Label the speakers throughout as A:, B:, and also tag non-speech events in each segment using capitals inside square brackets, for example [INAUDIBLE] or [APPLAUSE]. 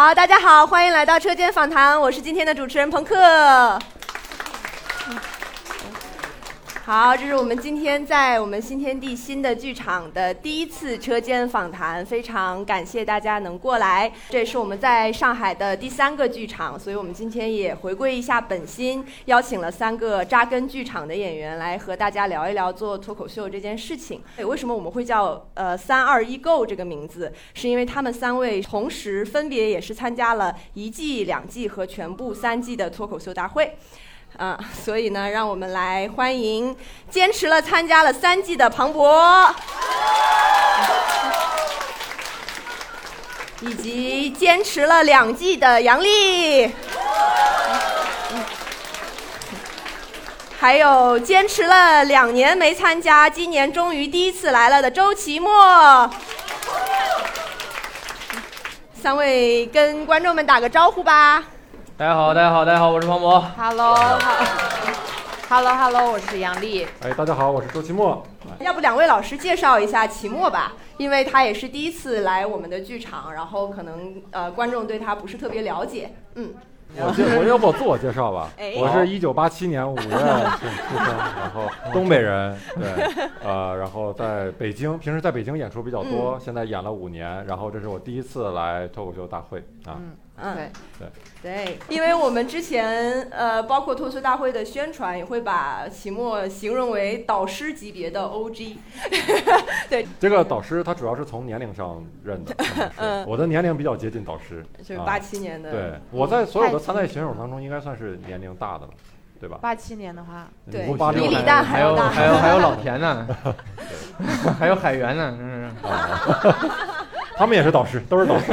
A: 好，大家好，欢迎来到车间访谈，我是今天的主持人朋克。好，这是我们今天在我们新天地新的剧场的第一次车间访谈，非常感谢大家能过来。这也是我们在上海的第三个剧场，所以我们今天也回归一下本心，邀请了三个扎根剧场的演员来和大家聊一聊做脱口秀这件事情。为什么我们会叫呃“三二一 Go” 这个名字？是因为他们三位同时分别也是参加了一季、两季和全部三季的脱口秀大会。啊，所以呢，让我们来欢迎坚持了参加了三季的庞博，[LAUGHS] 以及坚持了两季的杨丽，还有坚持了两年没参加，今年终于第一次来了的周奇墨。三位跟观众们打个招呼吧。
B: 大家好，大家好，大家好，我是庞博。
C: Hello，Hello，Hello，我是杨丽。
D: 哎，大家好，我是周奇墨。
A: 要不两位老师介绍一下齐墨吧，因为他也是第一次来我们的剧场，然后可能呃观众对他不是特别了解。嗯，
D: 我介 [LAUGHS] 我要不我自我介绍吧
A: 哎？
D: 我是一九八七年五月出生，然后 [LAUGHS] 东北人，[LAUGHS] 对，呃，然后在北京，平时在北京演出比较多，现在演了五年，然后这是我第一次来脱口秀大会啊。
C: 嗯，
A: 嗯
C: 对，
A: 对，因为我们之前呃包括脱口大会的宣传也会把齐墨形容为导师级别的 OG [LAUGHS] 对。
D: 这个导师他主要是从年龄上认的，[LAUGHS]
A: 嗯。
D: 我的年龄比较接近导师。啊
A: 就是八七年的，
D: 对，我在所有的参赛选手当中，应该算是年龄大的了，对吧？
C: 八七年的话，
A: 对。比李诞还要大
B: 还有还有还 [LAUGHS] 有老田呢，还有海源呢，真是。
D: 他们也是导师，[LAUGHS] 都是导师。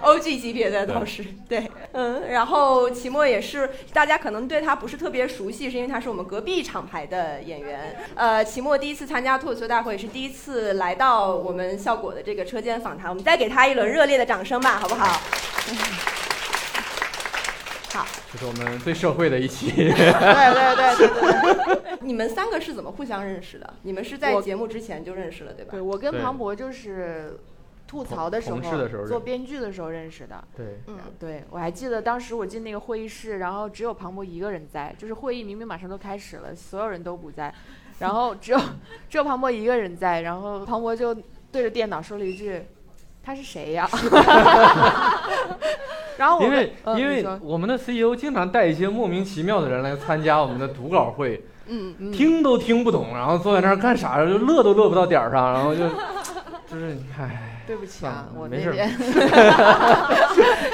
A: OG 级别的导师，对，嗯，然后齐墨也是，大家可能对他不是特别熟悉，是因为他是我们隔壁厂牌的演员。呃，齐墨第一次参加脱口秀大会，也是第一次来到我们效果的这个车间访谈，我们再给他一轮热烈的掌声吧，好不好？[LAUGHS] 好，
B: 这是我们最社会的一期。
A: 对对对对对对。[LAUGHS] 你们三个是怎么互相认识的？你们是在节目之前就认识了，对吧
C: 对？我跟庞博就是吐槽的时候，
B: 同事的时候
C: 做编剧的时候认识的。
B: 对，
A: 嗯，
C: 对，我还记得当时我进那个会议室，然后只有庞博一个人在，就是会议明明马上都开始了，所有人都不在，然后只有只有庞博一个人在，然后庞博就对着电脑说了一句：“他是谁呀？” [LAUGHS] 然后我
B: 因为
C: 嗯
B: 因为我们的 CEO 经常带一些莫名其妙的人来参加我们的读稿会，
A: 嗯，
C: 嗯
B: 听都听不懂，然后坐在那儿干啥，就乐都乐不到点儿上，然后就 [LAUGHS] 就是唉，
C: 对不起啊，
B: 我没事 [LAUGHS] [LAUGHS]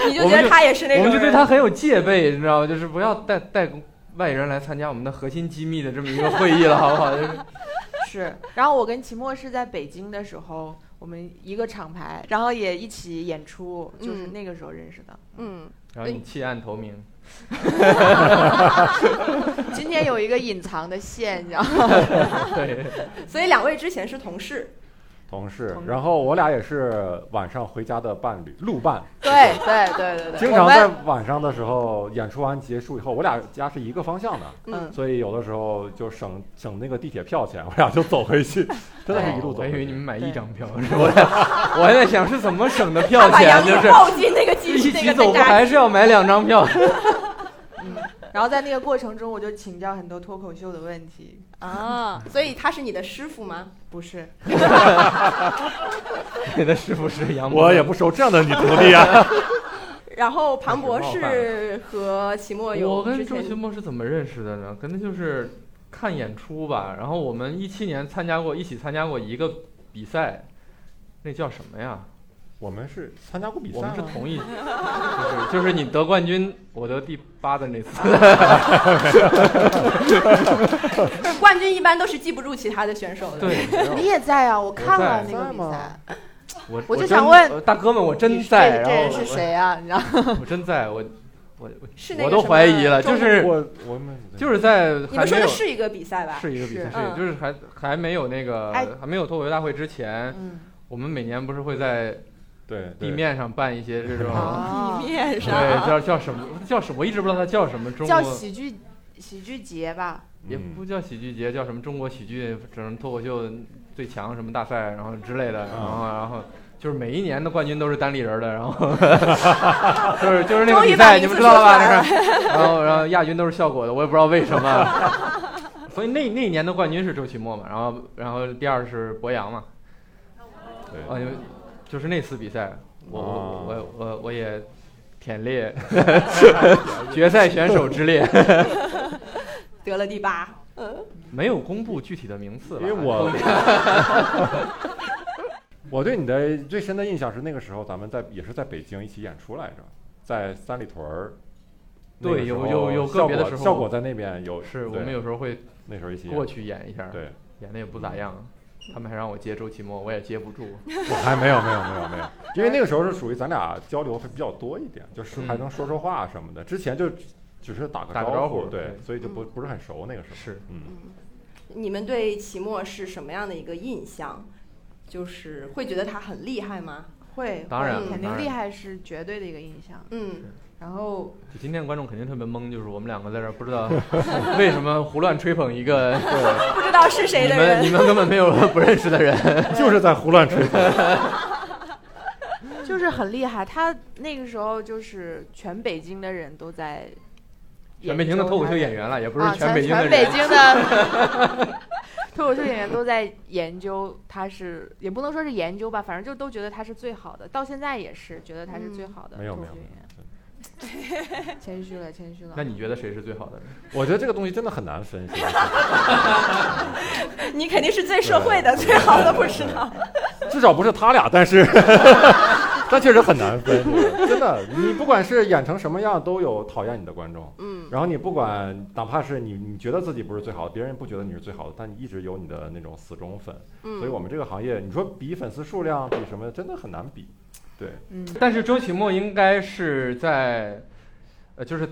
A: 你就觉得他也是那种人，
B: 我们就对他很有戒备，你知道吗？就是不要带带外人来参加我们的核心机密的这么一个会议了，好不好？就是 [LAUGHS]
C: 是，然后我跟秦墨是在北京的时候，我们一个厂牌，然后也一起演出，就是
A: 嗯
C: 那个时候认识的。
A: 嗯。
B: 然后你弃暗投明，
C: 今天有一个隐藏的线，你知道吗？
B: 对，
A: 所以两位之前是同事，
D: 同事。然后我俩也是晚上回家的伴侣，路伴。
C: 对对对对对，
D: 经常在晚上的时候演出完结束以后，我俩家是一个方向的，
A: 嗯，
D: 所以有的时候就省省那个地铁票钱，我俩就走回去，[LAUGHS] 真的是一路走回去。
B: 我以为你们买一张票，是 [LAUGHS] 我还我还在想是怎么省的票钱，就是
A: 丽抱进那个机
B: 一
A: 那
B: 起走不还是要买两张票？[LAUGHS]
C: 然后在那个过程中，我就请教很多脱口秀的问题。
A: 啊，所以他是你的师傅吗？
C: 不是，[LAUGHS]
B: 你的师傅是杨，
D: 我也不收这样的女徒弟啊。[LAUGHS]
A: 然后庞博 [LAUGHS]
B: 这是
A: 和齐墨有
B: 我跟周奇墨是怎么认识的呢？可能就是看演出吧。然后我们一七年参加过，一起参加过一个比赛，那叫什么呀？
D: 我们是参加过比赛
B: 我，们是同一，[LAUGHS] 就是就是你得冠军，我得第八的那次。
A: 冠军一般都是记不住其他的选手的。，
B: 对，
C: 你也在啊？我看了
B: 在
C: 那个比
D: 在吗
C: 赛，
B: 我
C: 我就想问
B: 呃大哥们，我真
C: 你
B: 在，
C: 这这人是谁啊？你知道？[LAUGHS]
B: 我真在，我我
A: 是那
B: 我都
A: 个什么
B: 怀疑了，就是
D: 我我们
B: 就是在
A: 你们说的是一个比赛吧？
B: 是一个比赛，
C: 是
B: 是一个就是还还没有那个
C: 哎
B: 还没有脱口秀大会之前，
C: 嗯，
B: 我们每年不是会在
D: 对对
B: 地面上办一些这种，
C: 啊
A: 地面上
B: 对，叫叫什么叫什么，我一直不知道它叫什么，中
C: 叫
B: 国
C: 喜剧喜剧节吧？
B: 也
D: 嗯
B: 不叫喜剧节，叫什么中国喜剧什么脱口秀最强什么大赛，然后之类的，然后然后。就是每一年的冠军都是单立人的，然后 [LAUGHS] 就是就是那个比赛，你们知道了吧？那是，然后然后亚军都是效果的，我也不知道为什么。[LAUGHS] 所以那那一年的冠军是周奇墨嘛，然后然后第二是博洋嘛，
D: 对
B: 啊，因为就是那次比赛，我
D: 哦
B: 我我我我也忝列 [LAUGHS] 决赛选手之列，[LAUGHS]
A: 得了第八。嗯，
B: 没有公布具体的名次吧，
D: 因为我 [LAUGHS] 我对你的最深的印象是那个时候咱们在也是在北京一起演出来着，在三里屯儿。
B: 对有有有个别的时候
D: 效果在那边有，
B: 是我们有时候会
D: 那时候一起
B: 过去演一下，
D: 对，
B: 演的也不咋样，他们还让我接周奇墨，我也接不住。[LAUGHS]
D: 我还没有没有没有没有，因为那个时候是属于咱俩交流会比较多一点，就是还能说说话什么的。之前就只是打个
B: 打个招呼
D: 对
B: 对，
D: 所以就不不是很熟那个时候。
B: 是，
D: 嗯，
A: 你们对奇墨是什么样的一个印象？就是会觉得他很厉害吗？
C: 会，
B: 当然
C: 肯定厉害是绝对的一个印象。
A: 嗯，
C: 然后
B: 就今天观众肯定特别懵，就是我们两个在这儿不知道 [LAUGHS] 为什么胡乱吹捧一个 [LAUGHS]
A: 不知道是谁的人。
B: 们你们根本没有 [LAUGHS] 不认识的人。
D: 就是在胡乱吹。
C: 就是很厉害，他那个时候就是全北京的人都在
B: 全北京的脱口秀演员了，也不是
C: 啊，
B: 全北京的
C: 全北。京的脱口秀演员都在研究他是，也不能说是研究吧，反正就都觉得他是最好的，到现在也是觉得他是最好的
D: 没有没有
C: 脱口秀演员。谦虚了，谦虚了。
B: 那你觉得谁是最好的人？
D: 我觉得这个东西真的很难分析。[LAUGHS]
A: 你肯定是最社会的，最好的不知道。[LAUGHS]
D: 至少不是他俩，但是 [LAUGHS] 但确实很难分，真的。你不管是演成什么样，都有讨厌你的观众。
A: 嗯，
D: 然后你不管，哪怕是你你觉得自己不是最好的，别人不觉得你是最好的，但你一直有你的那种死忠粉。
A: 嗯
D: 所以我们这个行业，你说比粉丝数量，比什么，真的很难比。对，
C: 嗯，
B: 但是周奇墨应该是在，呃，就是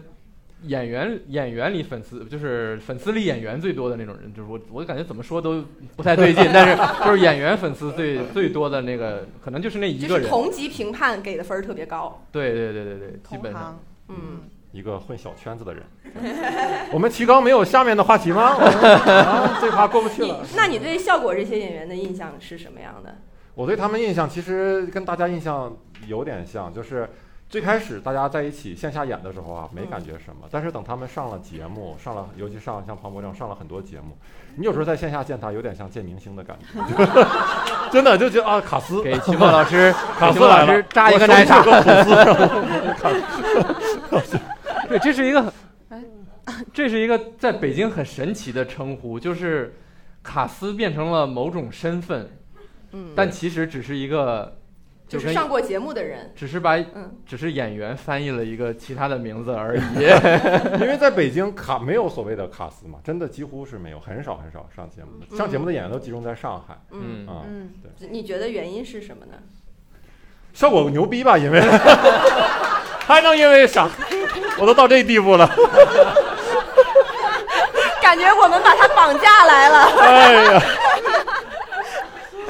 B: 演员演员里粉丝就是粉丝里演员最多的那种人，就是我我感觉怎么说都不太对劲，[LAUGHS] 但是就是演员粉丝最最多的那个，可能就是那一
A: 就是
B: 个人。
A: 同级评判给的分儿特别高。
B: 对对对对对，基
C: 同
B: 本上
C: 行。
A: 嗯，
D: 一个混小圈子的人。[LAUGHS] 我们提纲没有下面的话题吗？啊，这趴过不去了。
A: 那你对效果这些演员的印象是什么样的？
D: 我对他们印象其实跟大家印象有点像，就是最开始大家在一起线下演的时候啊，没感觉什么，但是等他们上了节目，上了，尤其上像庞博这样上了很多节目，你有时候在线下见他，有点像见明星的感觉，[LAUGHS] 真的就觉得啊，卡斯
B: 给秦梦老师，给齐墨
D: 卡斯
B: 老师，扎一个奶茶。[LAUGHS] 对，这是一个
C: 哎，
B: 这是一个在北京很神奇的称呼，就是卡斯变成了某种身份，
A: 嗯，
B: 但其实只是一个，跟
A: 就是上过节目的人。
B: 只是把
A: 嗯，
B: 只是演员翻译了一个其他的名字而已。[LAUGHS]
D: 因为在北京卡没有所谓的卡司嘛，真的几乎是没有，很少很少上节目的，上节目的演员都集中在上海
A: 嗯，
D: 啊。
C: 嗯，
A: 你觉得原因是什么呢？
D: 效果牛逼吧？因为 [LAUGHS] 还能因为啥？我都到这地步了，
A: 感觉我们把他绑架来了。
D: 哎呀，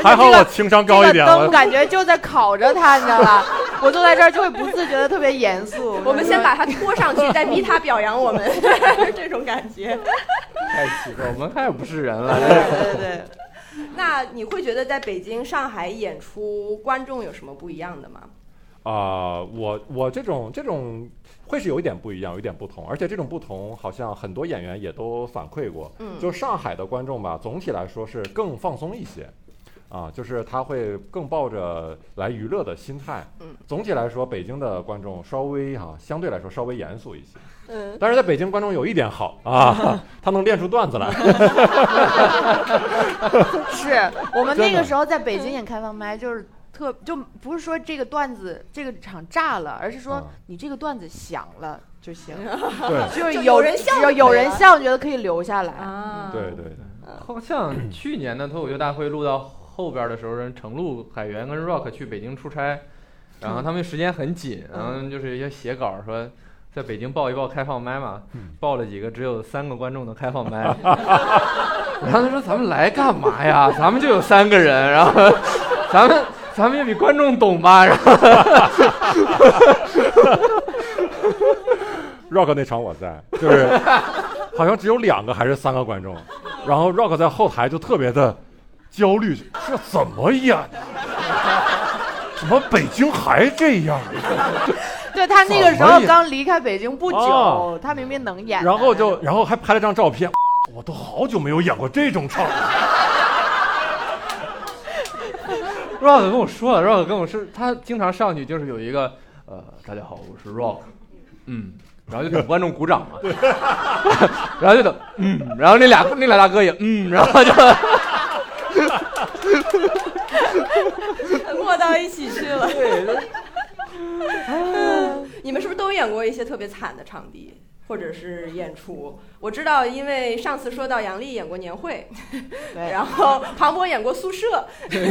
D: [LAUGHS] 还好我情商高一点，
C: 这个灯
D: 我
C: 感觉就在烤着他，你知道吧？我坐在这儿就会不自觉的特别严肃。[LAUGHS]
A: 我们先把他拖上去，再逼他表扬我们，[LAUGHS] 这种感觉。
B: 太奇怪，我们太不是人了。
C: 对对对，
A: 那你会觉得在北京、上海演出观众有什么不一样的吗？
D: 啊、我我这种这种会是有一点不一样，有一点不同，而且这种不同好像很多演员也都反馈过，
A: 嗯
D: 就上海的观众吧，总体来说是更放松一些。啊，就是他会更抱着来娱乐的心态。
A: 嗯，
D: 总体来说，北京的观众稍微哈、相对来说稍微严肃一些。
A: 嗯，
D: 但是在北京，观众有一点好啊，[LAUGHS] 他能练出段子来。[LAUGHS] [LAUGHS]
C: 是我们那个时候在北京演开放麦，就是特就不是说这个段子这个场炸了，而是说
D: 嗯
C: 你这个段子响了就行，
D: 对
C: 就是
A: 有人笑
C: 有人笑，觉得可以留下来。
A: 啊，
D: 对对对，
B: 好像去年的脱口秀大会录到后边的时候，人程璐、海源跟 Rock 去北京出差，然后他们时间很紧，然后就是一些写稿说，在北京报一报开放麦嘛，
D: 嗯。
B: 报了几个只有三个观众的开放麦，[LAUGHS] 然后他说咱们来干嘛呀？咱们就有三个人，然后咱们咱们也比观众懂吧？然后 [LAUGHS]
D: Rock 那场我在，就是好像只有两个还是三个观众，然后 Rock 在后台就特别的焦虑，这怎么演？的？[LAUGHS] 怎么北京还这样？
C: 对他那个时候刚离开北京不久，
D: 哦
C: 他明明能演，
D: 然后就然后还拍了张照片，我都好久没有演过这种场面。[LAUGHS]
B: Rock 跟我说了，Rock 跟我说，他经常上去就是有一个呃，大家好，我是 Rock，嗯，然后就给观众鼓掌嘛，[LAUGHS] 然后就等嗯，然后那俩那俩大哥也嗯，然后就
A: 到一起去了。
B: 对，[LAUGHS]
A: 你们是不是都演过一些特别惨的场地，或者是演出？我知道，因为上次说到杨笠演过年会，
C: 对，
A: 然后庞博演过宿舍，
B: 联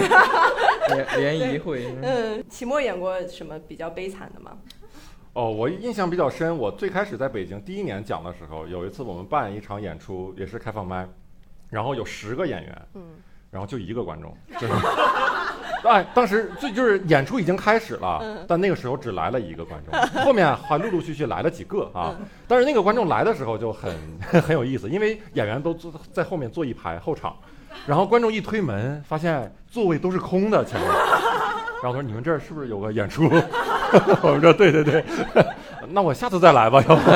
B: 联谊会，
A: 嗯，齐墨演过什么比较悲惨的吗？
D: 哦，我印象比较深，我最开始在北京第一年讲的时候，有一次我们办一场演出，也是开放麦，然后有十个演员，
A: 嗯，
D: 然后就一个观众，就是，[LAUGHS] 哎，当时最就是演出已经开始了，
A: 嗯
D: 但那个时候只来了一个观众，[LAUGHS] 后面还陆陆续续来了几个啊，
A: 嗯
D: 但是那个观众来的时候就很 [LAUGHS] 很有意思，因为演员都坐在后面坐一排后场，然后观众一推门，发现座位都是空的前面，[LAUGHS] 然后他说你们这儿是不是有个演出？我们说对对对，那我下次再来吧，要不。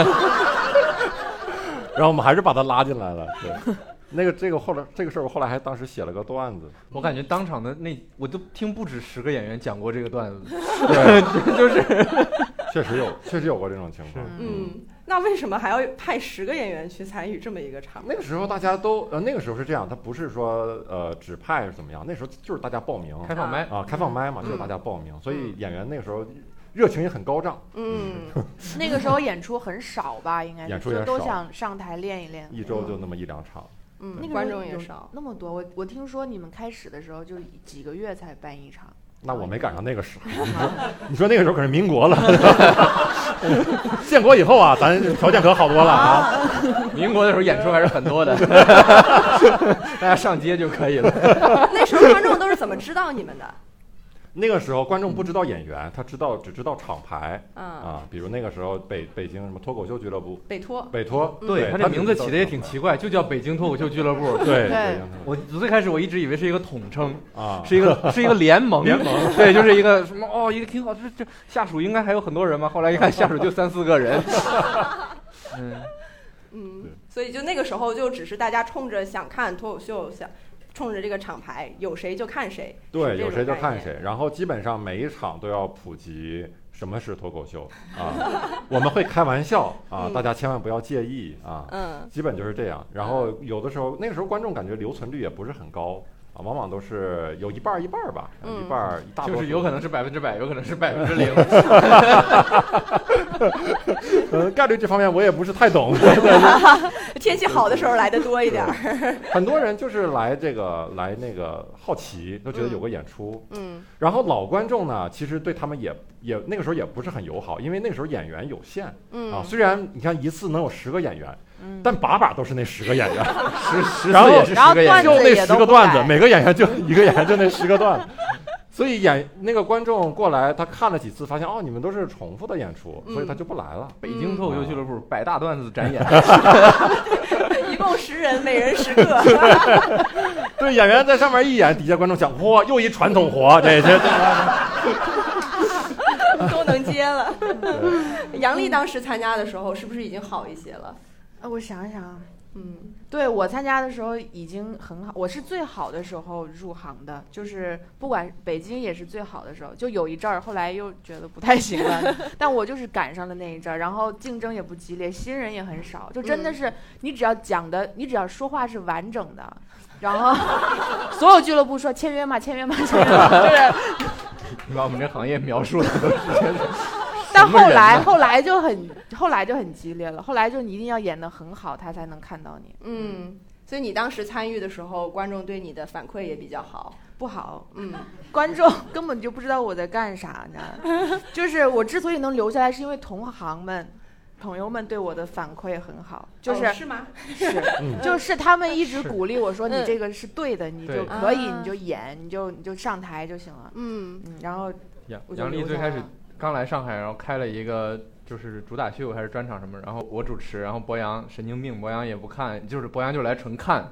D: 然后我们还是把他拉进来了，对。那个这个后来这个事儿，我后来还当时写了个段子，
B: 我感觉当场的那我都听不止十个演员讲过这个段子，
D: 对，[LAUGHS]
B: 就是 [LAUGHS]
D: 确实有，确实有过这种情况。
A: 嗯，那为什么还要派十个演员去参与这么一个场？
D: 那个时候大家都呃，那个时候是这样，他不是说呃指派是怎么样，那时候就是大家报名
B: 开放麦，
D: 啊，开放麦嘛，
A: 嗯
D: 就是大家报名，所以演员那个时候热情也很高涨，
A: 嗯，[LAUGHS]
C: 那个时候演出很少吧，应该是
D: 演出也
C: 就都想上台练一练。
D: 一周就那么一两场。
A: 嗯，
C: 那个
A: 观众也少。
C: 那么多，我我听说你们开始的时候就几个月才办一场，
D: 那我没赶上那个时候，[LAUGHS] 你说你说那个时候可是民国了，[LAUGHS] 建国以后啊，咱条件可好多了啊。[LAUGHS]
B: 民国的时候演出还是很多的，大家上街就可以了。
A: 那时候观众都是怎么知道你们的？
D: 那个时候观众不知道演员，他知道只知道厂牌
A: 嗯，
D: 啊，比如那个时候北北京什么脱口秀俱乐部、
A: 北脱。
D: 北脱，
B: 对他这名字起的也挺奇怪，就叫北京脱口秀俱乐部。
D: 对 [LAUGHS]
C: 对。
B: 我最开始我一直以为是一个统称，
D: 啊，[LAUGHS]
B: 是一个是一个联盟，
D: 联盟。[LAUGHS]
B: 对，就是一个什么哦，一个挺好，这这下属应该还有很多人嘛。后来一看下属就三四个人，嗯，
A: 嗯，所以就那个时候就只是大家冲着想看脱口秀，想冲着这个厂牌，有谁就看谁。
D: 对，有谁就。看谁，然后基本上每一场都要普及什么是脱口秀啊，我们会开玩笑啊，
A: 嗯
D: 大家千万不要介意啊，
A: 嗯
D: 基本就是这样。然后有的时候那个时候观众感觉留存率也不是很高啊，往往都是有一半儿一半儿吧，
A: 嗯
D: 一半儿一大多数
B: 就是有可能是百分之百，有可能是百分之零。[LAUGHS] [LAUGHS]
D: 呃概率这方面我也不是太懂，[LAUGHS]
A: 天气好的时候来的多一点儿。
D: 很多人就是来这个来那个好奇，都觉得有个演出。
A: 嗯
D: 然后老观众呢，其实对他们也也那个时候也不是很友好，因为那个时候演员有限啊。
A: 嗯，
D: 虽然你看一次能有十个演员，
C: 嗯，
D: 但把把都是那十个演员，[LAUGHS]
B: 十十
D: 然后
B: 也是
C: 然后段
B: 十个演员，
D: 就那十
C: 子也都不
D: 个段子，每个演员就一个演员就那十个段子。[LAUGHS] 所以演那个观众过来，他看了几次，发现哦，你们都是重复的演出，所以他就不来了。
B: 北京脱口秀俱乐部百大段子展演，[LAUGHS]
A: 一共十人，每人十个。
D: 对，演员在上面一演，底下观众想，嚯，又一传统活，这这
A: 都能接了。杨笠当时参加的时候，是不是已经好一些了？
C: 呃我想想啊，
A: 嗯
C: 对我参加的时候已经很好，我是最好的时候入行的，就是不管北京也是最好的时候，就有一阵儿，后来又觉得不太行了，[LAUGHS] 但我就是赶上了那一阵儿，然后竞争也不激烈，新人也很少，就真的是你只要讲的，你只要说话是完整的，然后 [LAUGHS] 所有俱乐部说签约嘛？签约嘛？签约嘛？[LAUGHS] 就是。
B: 你把我们这行业描述的都是
C: 后来后来就很后来就很激烈了，后来就你一定要演的很好，他才能看到你。
A: 嗯，所以你当时参与的时候，观众对你的反馈也比较好。
C: 不好，
A: 嗯
C: 观众根本就不知道我在干啥呢。[LAUGHS] 就是我之所以能留下来，是因为同行们朋友们对我的反馈很好，就是、
A: 哦是吗？
C: 是 [LAUGHS]
D: 嗯
C: 就是他们一直鼓励我说
A: 嗯
C: 你这个是对的，你就可以，
A: 啊
C: 你就演，你就你就上台就行了。
A: 嗯
C: 嗯，然后
B: 杨
C: 我就
B: 杨丽最开始
C: 留下了
B: 刚来上海，然后开了一个就是主打秀还是专场什么，然后我主持，然后博洋神经病，博洋也不看，就是博洋就来纯看，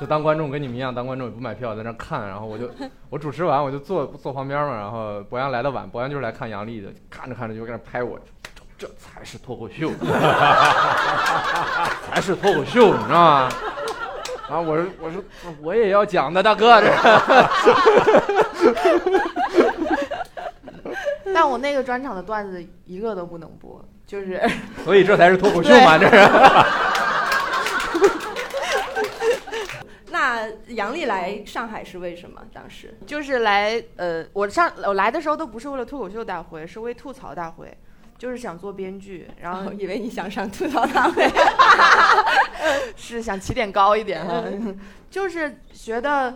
B: 就当观众跟你们一样，当观众也不买票在那看，然后我就我主持完我就坐坐旁边嘛，然后博洋来的晚，博洋就是来看杨笠的，看着看着就在那拍我。这才是脱口秀，[LAUGHS] 才是脱口秀，你知道吗？然后我说我说我也要讲的，大哥，这 [LAUGHS]
C: 但我那个专场的段子一个都不能播，就是 [LAUGHS]
B: 所以这才是脱口秀嘛，这是。[LAUGHS]
A: 那杨笠来上海是为什么？当时
C: 就是来呃，我上我来的时候都不是为了脱口秀大会，是为吐槽大会，就是想做编剧，然后
A: 然后以为你想上吐槽大会，[LAUGHS]
C: 是想起点高一点哈，就是觉得，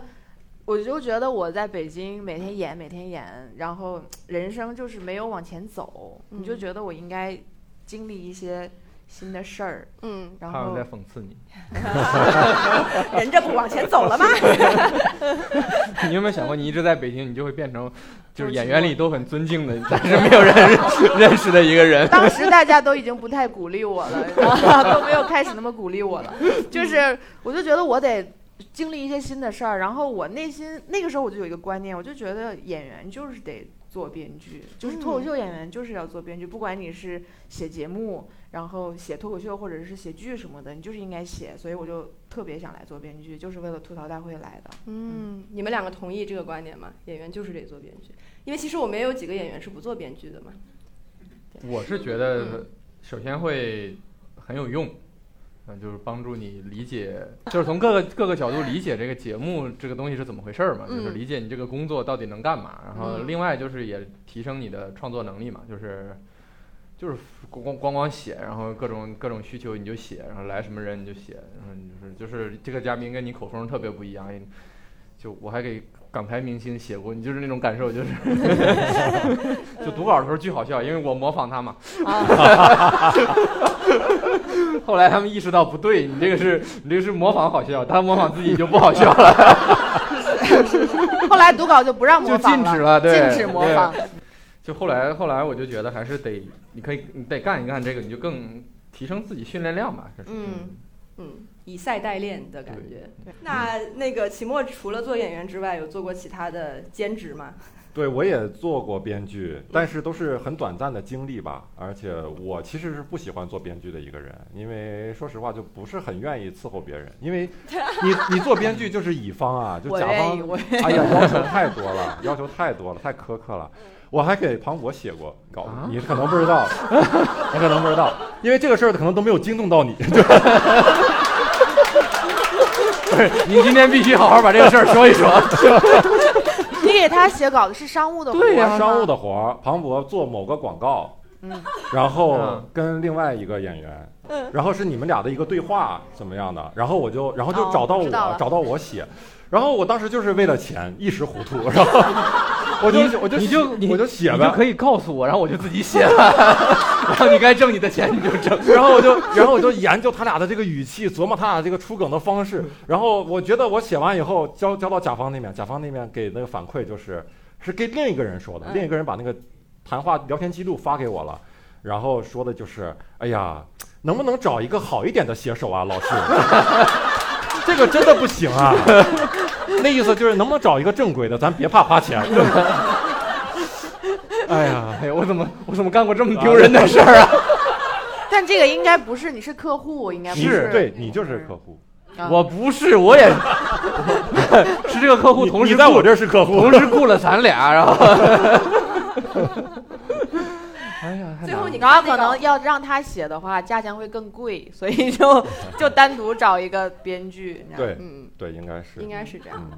C: 我就觉得我在北京每天演每天演，然后人生就是没有往前走，你就
A: 嗯
C: 觉得我应该经历一些新的事儿，
A: 嗯，
C: 然后
B: 他们在讽刺你。[LAUGHS]
A: 人这不往前走了吗？[LAUGHS]
B: 你有没有想过，你一直在北京，你就会变成，就是演员里都很尊敬的，但是没有人认识的一个人。[LAUGHS]
C: 当时大家都已经不太鼓励我了，然后都没有开始那么鼓励我了，就是我就觉得我得。经历一些新的事儿，然后我内心那个时候我就有一个观念，我就觉得演员就是得做编剧，就是脱口秀演员就是要做编剧，不管你是写节目，然后写脱口秀或者是写剧什么的，你就是应该写，所以我就特别想来做编剧，就是为了吐槽大会来的。
A: 嗯，你们两个同意这个观点吗？演员就是得做编剧，因为其实我们也有几个演员是不做编剧的嘛。
B: 我是觉得，首先会很有用，嗯，就是帮助你理解，就是从各个各个角度理解这个节目这个东西是怎么回事儿嘛，就是
A: 嗯
B: 理解你这个工作到底能干嘛。然后
A: 嗯
B: 另外就是也提升你的创作能力嘛，就是就是光光光光写，然后各种各种需求你就写，然后来什么人你就写，然后你就是就是这个嘉宾跟你口风特别不一样，就我还给港台明星写过，你就是那种感受，就是 [LAUGHS] 就读稿的时候巨好笑，因为我模仿他嘛。[LAUGHS] 后来他们意识到不对，你这个是你这个是模仿好笑，他模仿自己就不好笑了，[LAUGHS]
C: 后来读稿就不让模
B: 就
C: 仿
B: 禁止了，对，
C: 禁止模仿。
B: 就后来后来我就觉得还是得，你可以你得干一干这个，你就更提升自己训练量吧。
A: 嗯嗯，以赛代练的感觉
C: 对。
A: 那那个期末除了做演员之外，有做过其他的兼职吗？[LAUGHS]
D: 对，我也做过编剧，但是都是很短暂的经历吧。而且我其实是不喜欢做编剧的一个人，因为说实话就不是很愿意伺候别人。因为你 [LAUGHS] 你做编剧就是乙方啊，就甲方，哎呀，[LAUGHS] 要求太多了，要求太多了，太苛刻了。我还给庞博写过稿你可能不知道，你可能不知道，因为这个事儿可能都没有惊动到你。[LAUGHS]
B: 你今天必须好好把这个事儿说一说。[LAUGHS]
C: 你给他写稿子是商务的活
B: 对呀
D: 商务的活儿，庞博做某个广告，
C: 嗯，
D: 然后
B: 嗯。
D: 跟另外一个演员，嗯。然后是你们俩的一个对话怎么样的，然后我就然后就
C: 哦
D: 找到我，
C: 知道了。
D: 找到我写，然后我当时就是为了钱一时糊涂，然后我就我就
B: 你就你
D: 我就写呗，
B: 你就可以告诉我，然后我就自己写了，然后你该挣你的钱你就挣。
D: 然后我就，然后我就研究他俩的这个语气，琢磨他俩这个出梗的方式。然后我觉得我写完以后交交到甲方那边，甲方那边给那个反馈就是是给另一个人说的，
A: 嗯
D: 另一个人把那个谈话聊天记录发给我了，然后说的就是，哎呀，能不能找一个好一点的写手啊，老师？[LAUGHS] 这个真的不行啊。那意思就是能不能找一个正规的，咱别怕花钱。[LAUGHS] 哎呀，
B: 哎呀，我怎么我怎么干过这么丢人的事儿啊？[LAUGHS]
C: 但这个应该不是，你是客户，应该不
D: 你
C: 是。
D: 对你就是客户，
C: 啊
B: 我不是，我也 [LAUGHS] 是这个客户同时
D: 你在我这是客户，
B: 同时雇了咱俩，然后。哎呀，
A: 最后你
C: 然后可能要让他写的话，价钱会更贵，[LAUGHS] 所以就 [LAUGHS] 就单独找一个编剧。
D: 对
A: 嗯，
D: 对，应该是
A: 应该是这样。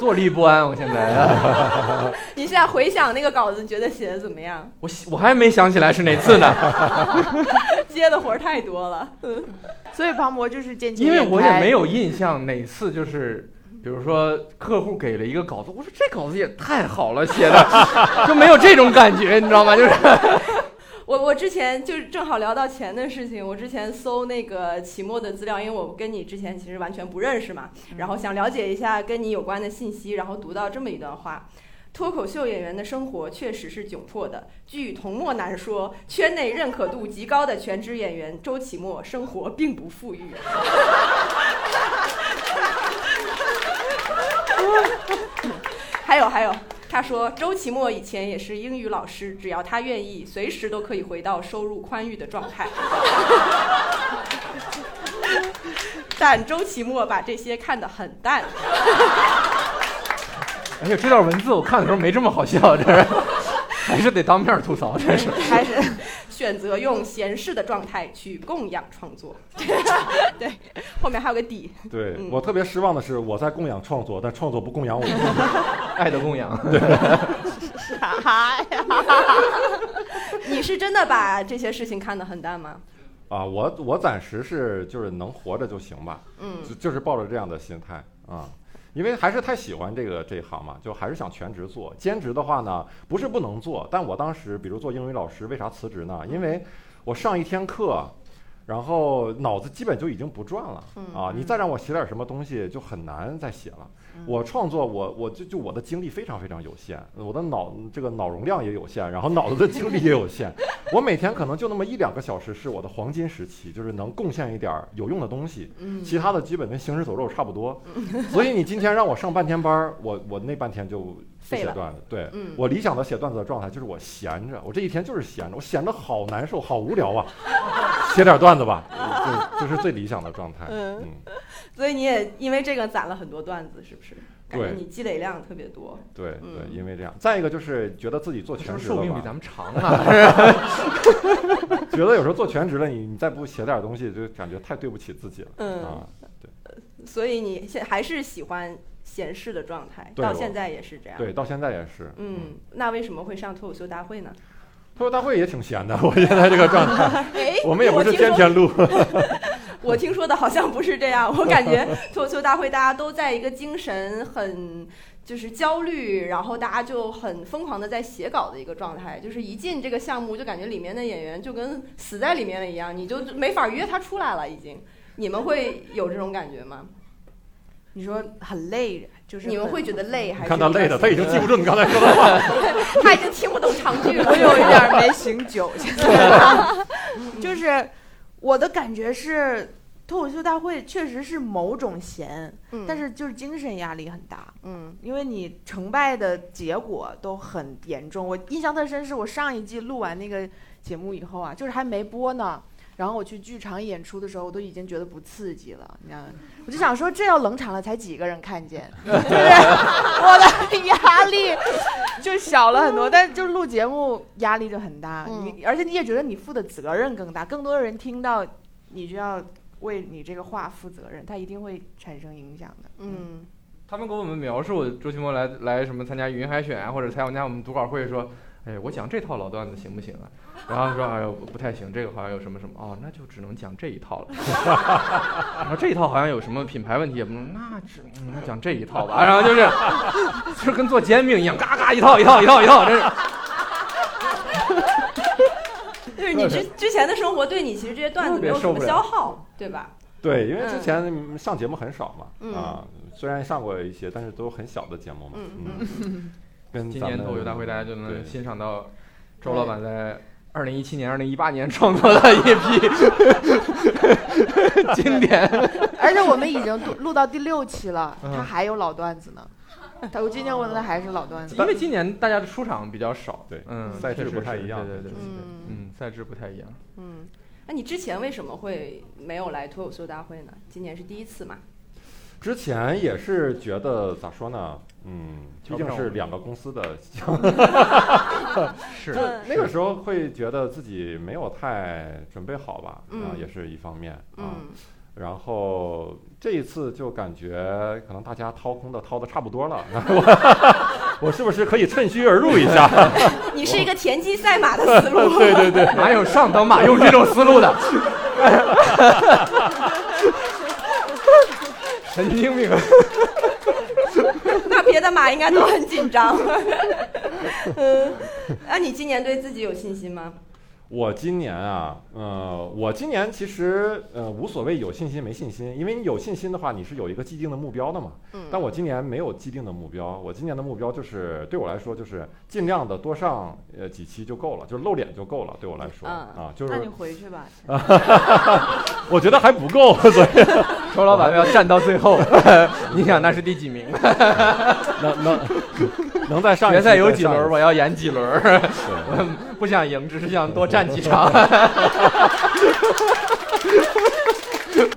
B: 坐立不安，我现在，[LAUGHS]
A: 你现在回想那个稿子，你觉得写的怎么样？
B: 我我还没想起来是哪次呢，
A: 接的活儿太多了。嗯
C: 所以庞博就是渐渐
B: 因为我也没有印象哪次就是。比如说，客户给了一个稿子，我说这稿子也太好了，写的 [LAUGHS] 就没有这种感觉，你知道吗？就是 [LAUGHS]
A: 我我之前就是正好聊到钱的事情，我之前搜那个期末的资料，因为我跟你之前其实完全不认识嘛，然后想了解一下跟你有关的信息，然后读到这么一段话。脱口秀演员的生活确实是窘迫的。据童墨南说，圈内认可度极高的全职演员周奇墨生活并不富裕。[LAUGHS] [LAUGHS] 还有还有，他说周奇墨以前也是英语老师，只要他愿意，随时都可以回到收入宽裕的状态。[LAUGHS] 但周奇墨把这些看得很淡。
B: 哎呀，这段文字我看的时候没这么好笑，这是还是得当面吐槽，这是。
A: 还是选择用闲适的状态去供养创作。[LAUGHS] 对，后面还有个底。
D: 对、
A: 嗯
D: 我特别失望的是，我在供养创作，但创作不供养我。[LAUGHS]
B: 爱的供养。[LAUGHS]
A: 对啥呀？你是真的把这些事情看得很淡吗？
D: 啊，我我暂时是就是能活着就行吧，
A: 嗯
D: 就就是抱着这样的心态啊。因为还是太喜欢这个这一行嘛，就还是想全职做。兼职的话呢，不是不能做，但我当时比如做英语老师，为啥辞职呢？因为我上一天课，然后脑子基本就已经不转了
A: 嗯
D: 啊！你再让我写点什么东西，就很难再写了。我创作，我我就就我的精力非常非常有限，我的脑这个脑容量也有限，然后脑子的精力也有限。[LAUGHS] 我每天可能就那么一两个小时是我的黄金时期，就是能贡献一点儿有用的东西，
A: 嗯
D: 其他的基本跟行尸走肉差不多。所以你今天让我上半天班儿，我我那半天就写段子。对、
A: 嗯
D: 我理想的写段子的状态就是我闲着，我这一天就是闲着，我闲着好难受，好无聊啊，[LAUGHS] 写点段子吧，就就是最理想的状态。
A: 嗯
D: 嗯，[LAUGHS]
A: 所以你也因为这个攒了很多段子，是不是？感觉
D: 对
A: 你积累量特别多。
D: 对
A: 嗯
D: 对，因为这样。再一个就是觉得自己做全职了
B: 寿命比咱们长啊！[LAUGHS]
D: 觉得有时候做全职了，你你再不写点东西，就感觉太对不起自己了。
A: 嗯
D: 啊，
A: 所以你现还是喜欢闲适的状态，到现在也是这样。
D: 对，到现在也是。
A: 嗯，那为什么会上脱口秀大会呢？
D: 脱口大会也挺闲的，[LAUGHS] 我现在这个状态，[LAUGHS]
A: 哎，
D: 我们也不是天天录。[LAUGHS]
A: 我听说的好像不是这样，我感觉脱口秀大会大家都在一个精神很就是焦虑，然后大家就很疯狂的在写稿的一个状态，就是一进这个项目就感觉里面的演员就跟死在里面了一样，你就没法约他出来了已经。你们会有这种感觉吗？
C: 你说很累，就是
A: 你们会觉得累还是？
D: 看他累的，他已经记不住你刚才说的话。[LAUGHS]
A: 他已经听不懂长句了。
C: 我有一点儿没醒酒，现在 [LAUGHS] 就是我的感觉是，脱口秀大会确实是某种闲，
A: 嗯
C: 但是就是精神压力很大，
A: 嗯
C: 因为你成败的结果都很严重。我印象特深，是我上一季录完那个节目以后啊，就是还没播呢。然后我去剧场演出的时候，我都已经觉得不刺激了，你知道吗？我就想说，这要冷场了，才几个人看见，[LAUGHS] 对不对我的压力就小了很多。[LAUGHS] 但是就录节目压力就很大，
A: 嗯
C: 你而且你也觉得你负的责任更大，更多的人听到，你就要为你这个话负责任，它一定会产生影响的。
A: 嗯
B: 他们给我们描述周奇墨来来什么参加云海选啊，或者参加我们读稿会说，哎，我讲这套老段子行不行啊？然后说，哎呦不太行，这个好像有什么什么哦，那就只能讲这一套了。[LAUGHS] 然后这一套好像有什么品牌问题也不能，那只嗯那讲这一套吧。然后就是就是跟做煎饼一样，嘎嘎一套一套一套一套，真是。[LAUGHS]
A: 就是你之之前的生活对你其实这些段子没有什么消耗，对吧？
D: 对，因为之前上节目很少嘛，
A: 嗯
D: 啊，虽然上过一些，但是都很小的节目嘛。
A: 嗯
D: 嗯，跟
B: 今年脱口秀大会大家就能欣赏到周老板在二零一七年、二零一八年创作的一批 [LAUGHS] 经典。[LAUGHS]
C: 而且我们已经录录到第六期了，
B: 嗯
C: 他还有老段子呢。[LAUGHS] 他我今年问的还是老段子。
B: 因为今年大家的出场比较少，
D: 对
B: 嗯，
D: 赛制不太一样
B: 对对对，
A: 嗯
B: 嗯，赛制不太一样。
A: 嗯，那你之前为什么会没有来脱口秀大会呢？今年是第一次嘛？
D: 之前也是觉得咋说呢？嗯，毕竟是两个公司的，[LAUGHS]
B: 是
D: 就那个时候会觉得自己没有太准备好吧，
A: 嗯
D: 啊，也是一方面啊。
A: 嗯
D: 然后这一次就感觉可能大家掏空的掏的差不多了，我我是不是可以趁虚而入一下？[LAUGHS]
A: 你是一个田忌赛马的思路。[LAUGHS]
D: 对对对，
B: 哪有上等马用这种思路的？神经病！
A: 马应该都很紧张。[LAUGHS] 嗯，那你今年对自己有信心吗？
D: 我今年啊，呃，我今年其实呃无所谓有信心没信心，因为你有信心的话，你是有一个既定的目标的嘛。
A: 嗯
D: 但我今年没有既定的目标，我今年的目标就是对我来说就是尽量的多上呃几期就够了，就是露脸就够了，对我来说、
A: 嗯
D: 啊，就是
C: 那你回去吧。[LAUGHS]
D: 我觉得还不够，[LAUGHS] 所以 [LAUGHS]
B: 周老板要站到最后，你想那是第几名？
D: 能能 [LAUGHS] 能在上
B: 决赛有几轮，我要演几轮。我 [LAUGHS] 不想赢，只是想多站几场。[LAUGHS]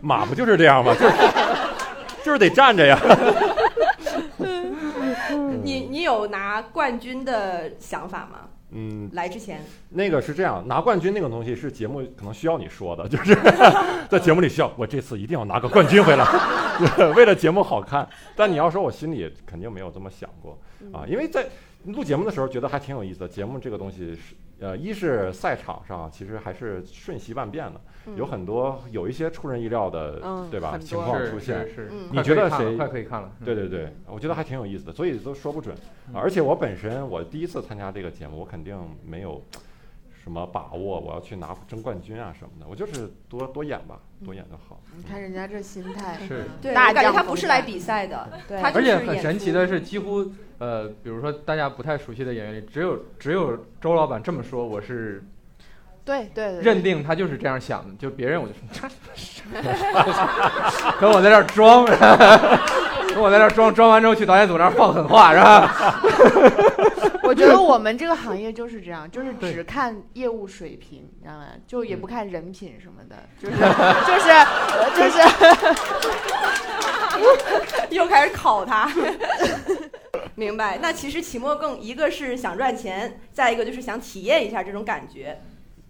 D: 马不就是这样吗？就是就是得站着呀。
A: 你你有拿冠军的想法吗？
D: 嗯，
A: 来之前，
D: 那个是这样，拿冠军那个东西是节目可能需要你说的，[LAUGHS] 就是在节目里需要我这次一定要拿个冠军回来，[LAUGHS] 为了节目好看。但你要说我心里肯定没有这么想过啊，因为在录节目的时候觉得还挺有意思的。节目这个东西是呃，一是赛场上其实还是瞬息万变的，有很多有一些出人意料的，
C: 嗯
D: 对吧？情况出现。
B: 是是，
A: 嗯
D: 你觉得
B: 快可以看了
D: 谁
B: 快可以看了？嗯
D: 对对对，我觉得还挺有意思的，所以都说不准。而且我本身我第一次参加这个节目，我肯定没有什么把握我要去拿争冠军啊什么的，我就是多多演吧，多演就好。
C: 你看人家这心态，
B: 是
A: 对，
C: 大
A: 我感觉他不是来比赛的，
C: 对
A: 他
B: 而且很神奇的是，几乎呃，比如说大家不太熟悉的演员里，只有只有周老板这么说，我是
C: 对对对，
B: 认定他就是这样想的，就别人我就说，[LAUGHS] 跟我在这儿装，[LAUGHS] 跟我在这儿装，装完之后去导演组那儿放狠话是吧？[LAUGHS]
C: 我觉得我们这个行业就是这样，[LAUGHS] 就是只看业务水平，你知道吗？就也不
B: 嗯
C: 看人品什么的，就是就是就是，[LAUGHS]
A: 又开始考他。[LAUGHS] 明白。那其实期末更一个是想赚钱，再一个就是想体验一下这种感觉。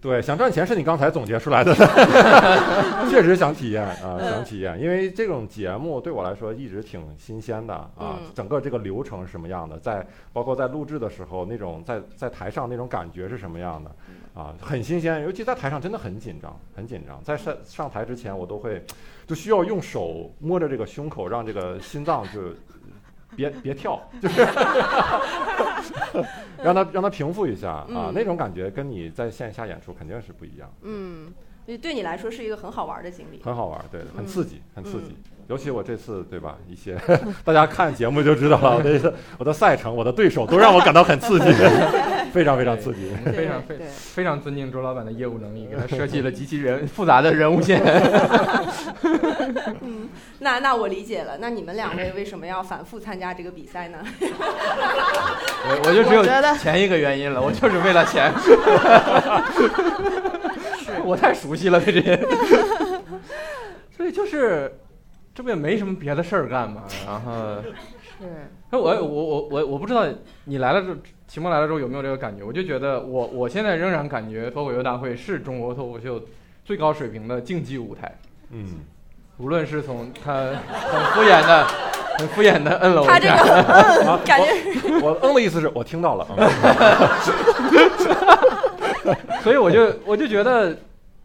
D: 对，想赚钱是你刚才总结出来的，[LAUGHS] 确实想体验啊，想体验，因为这种节目对我来说一直挺新鲜的啊
A: 嗯，
D: 整个这个流程是什么样的，在包括在录制的时候那种在在台上那种感觉是什么样的啊，很新鲜，尤其在台上真的很紧张，很紧张，在上上台之前我都会就需要用手摸着这个胸口，让这个心脏就。别别跳，[LAUGHS] 就是 [LAUGHS] 让他让他平复一下啊
A: 嗯，
D: 那种感觉跟你在线下演出肯定是不一样，
A: 嗯，所以对你来说是一个很好玩的经历。
D: 很好玩，对，很
A: 嗯
D: 刺激，很刺激
A: 嗯。
D: 尤其我这次对吧，一些 [LAUGHS] 大家看节目就知道了，我的我的赛程，我的对手都让我感到很刺激，非常非常刺激。
B: 非常非非常尊敬周老板的业务能力，给他设计了极其人 [LAUGHS] 复杂的人物线。[LAUGHS]
A: 嗯那那我理解了。那你们两位为什么要反复参加这个比赛呢？[LAUGHS]
B: 我我就只有前一个原因了，我就是为了钱。我太熟悉了对这些，所以就是这不也没什么别的事儿干嘛，然后。
C: 是
B: 哎，我我我我我不知道你来了之后，期末来了之后有没有这个感觉？我就觉得我我现在仍然感觉脱口秀大会是中国脱口秀最高水平的竞技舞台，
D: 嗯，
B: 无论是从他很敷衍的、很敷衍的摁了我一下，
A: 他这个 [LAUGHS]
D: 啊
A: 感觉
D: 我我嗯的意思是我听到了，嗯 [LAUGHS] [LAUGHS]
B: 所以我就我就觉得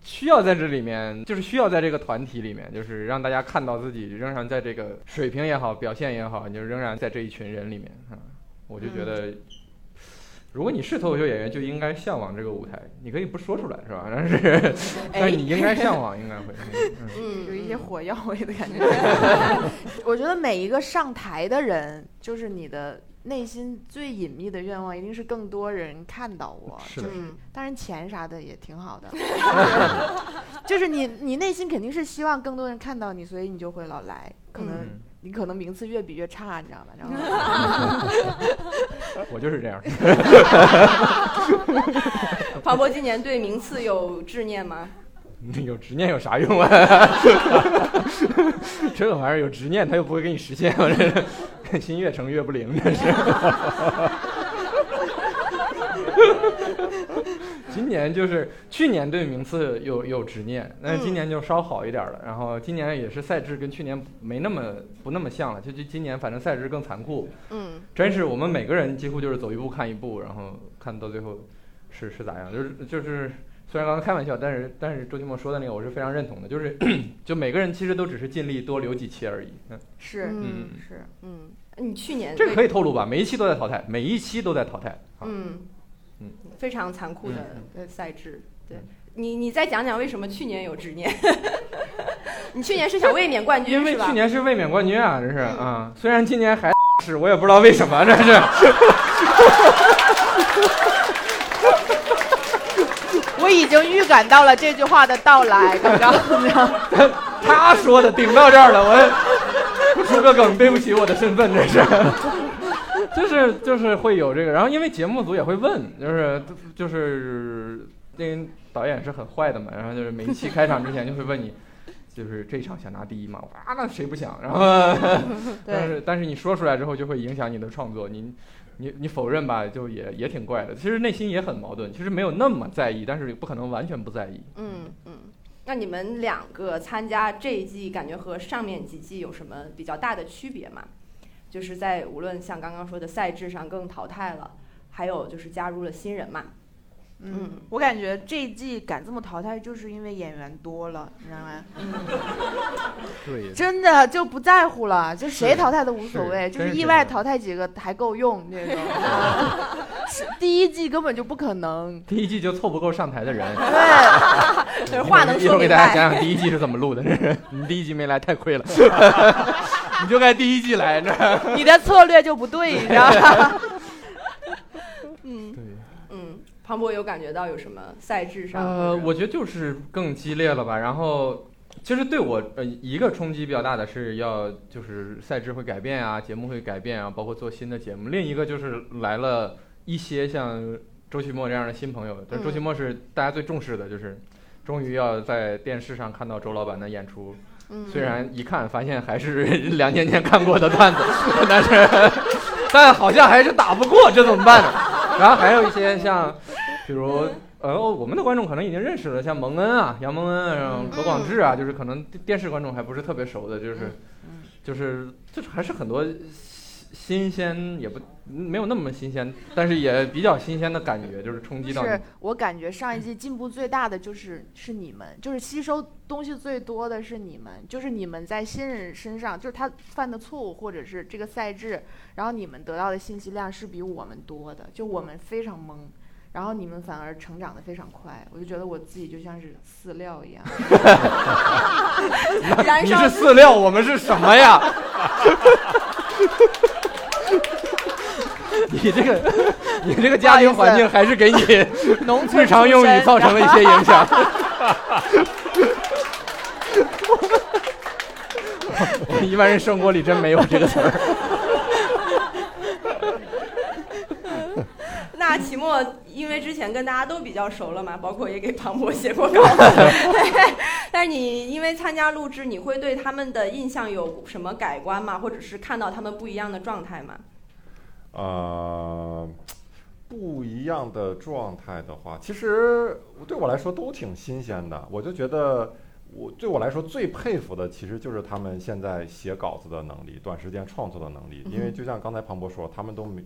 B: 需要在这里面，就是需要在这个团体里面，就是让大家看到自己仍然在这个水平也好，表现也好，你就仍然在这一群人里面啊。我就觉得，如果你是脱口秀演员，就应该向往这个舞台。你可以不说出来是吧？但 [LAUGHS] 是但是你应该向往，应该会。[LAUGHS] 嗯
A: 嗯，
C: 有一些火药味的感觉。[LAUGHS] 我觉得每一个上台的人，就是你的内心最隐秘的愿望，一定是更多人看到我。
B: 是
C: 当然钱啥的也挺好的，[LAUGHS] 就是你你内心肯定是希望更多人看到你，所以你就会老来。可能、
B: 嗯
C: 你可能名次越比越差，你知道吗？然后 [LAUGHS]
B: 我就是这样。[LAUGHS]
A: 庞博今年对名次有执念吗？
B: 有执念有啥用啊？[LAUGHS] 这个玩意儿有执念，他又不会给你实现，我这心越诚越不灵，这是。今年就是去年对名次有有执念，但是今年就稍好一点了。然后今年也是赛制跟去年没那么不那么像了，就就今年反正赛制更残酷，
A: 嗯
B: 真是我们每个人几乎就是走一步看一步，然后看到最后是是咋样，就是就是。虽然刚刚开玩笑，但是但是周奇墨说的那个我是非常认同的，就是 [CLEARS THROAT] 就每个人其实都只是尽力多留几期而已。嗯，
C: 是
A: 嗯
C: 是，
A: 嗯，你去年
B: 这个可
A: 以，
B: 透露吧？每一期都在淘汰，每一期都在淘汰。啊，
A: 嗯
B: 嗯
A: 非常残酷的赛制。对你你再讲讲为什么去年有执念？[LAUGHS] 你去年是想卫冕冠军？
B: 因为去年是卫冕冠军啊，这是啊、虽然今年还是，我也不知道为什么，这是。[LAUGHS]
C: 我已经预感到了这句话的到来，刚刚。[LAUGHS]
B: 他说的顶到这儿了，我出个梗，对不起我的身份，这是，[LAUGHS] 就是就是会有这个，然后因为节目组也会问，就是就是那个导演是很坏的嘛，然后就是每一期开场之前就会问你。就是这场想拿第一嘛？啊，那谁不想？然后，[LAUGHS] 但是但是你说出来之后就会影响你的创作，你你你否认吧，就也也挺怪的。其实内心也很矛盾，其实没有那么在意，但是不可能完全不在意。
A: 嗯嗯。那你们两个参加这一季，感觉和上面几季有什么比较大的区别吗？就是在无论像刚刚说的赛制上更淘汰了，还有就是加入了新人嘛。
C: 嗯，我感觉这一季敢这么淘汰，就是因为演员多了，你知道吗？
A: 嗯，
B: 对，
C: 真的就不在乎了，就谁淘汰都无所谓，
B: 是
C: 就是意外淘汰几个还够用这种。[LAUGHS] 是第一季根本就不可能。
B: 第一季就凑不够上台的人。[LAUGHS]
C: 对，
A: 就是话能
B: 一会儿给。大家讲讲第一季是怎么录的。这 [LAUGHS] 是你第一季没来太亏了，你就该第一季来，你知道吗？
C: 你的策略就不对，你知道吧？
A: 嗯
B: 对。
A: 嗯，庞博有感觉到有什么赛制上？
B: 呃，我觉得就是更激烈了吧。然后，其实对我呃一个冲击比较大的是要就是赛制会改变啊，节目会改变啊，包括做新的节目。另一个就是来了一些像周奇墨这样的新朋友，但周奇墨是大家最重视的，就是终于要在电视上看到周老板的演出。
A: 嗯，
B: 虽然一看发现还是 [LAUGHS] 两年前看过的段子，[LAUGHS] 但是 [LAUGHS] 但好像还是打不过，这怎么办呢？[LAUGHS] 然后还有一些像，比如呃，我们的观众可能已经认识了，像蒙恩啊、杨蒙恩啊、
A: 嗯
B: 何广智啊，就是可能电电视观众还不是特别熟的，就是
C: 嗯
B: 就是就是还是很多新新鲜，也不没有那么新鲜，但是也比较新鲜的感觉，就是冲击到你
C: 是我感觉上一季进步最大的就是是你们，就是吸收东西最多的是你们，就是你们在新人身上，就是他犯的错误或者是这个赛制，然后你们得到的信息量是比我们多的，就我们非常懵。然后你们反而成长的非常快，我就觉得我自己就像是饲料一样。[LAUGHS] [LAUGHS]
B: 你是饲料，我们是什么呀？[LAUGHS] 你这个，你这个家庭环境还是给你
C: 农村
B: 日常用语造成了一些影响。一般人生活里真没有这个词儿。[LAUGHS]
A: 那期末，因为之前跟大家都比较熟了嘛，包括也给庞博写过稿。[LAUGHS] 但是你因为参加录制，你会对他们的印象有什么改观吗？或者是看到他们不一样的状态吗？
D: 呃，不一样的状态的话，其实对我来说都挺新鲜的。我就觉得，我对我来说最佩服的，其实就是他们现在写稿子的能力，短时间创作的能力。因为就像刚才庞博说，他们都没。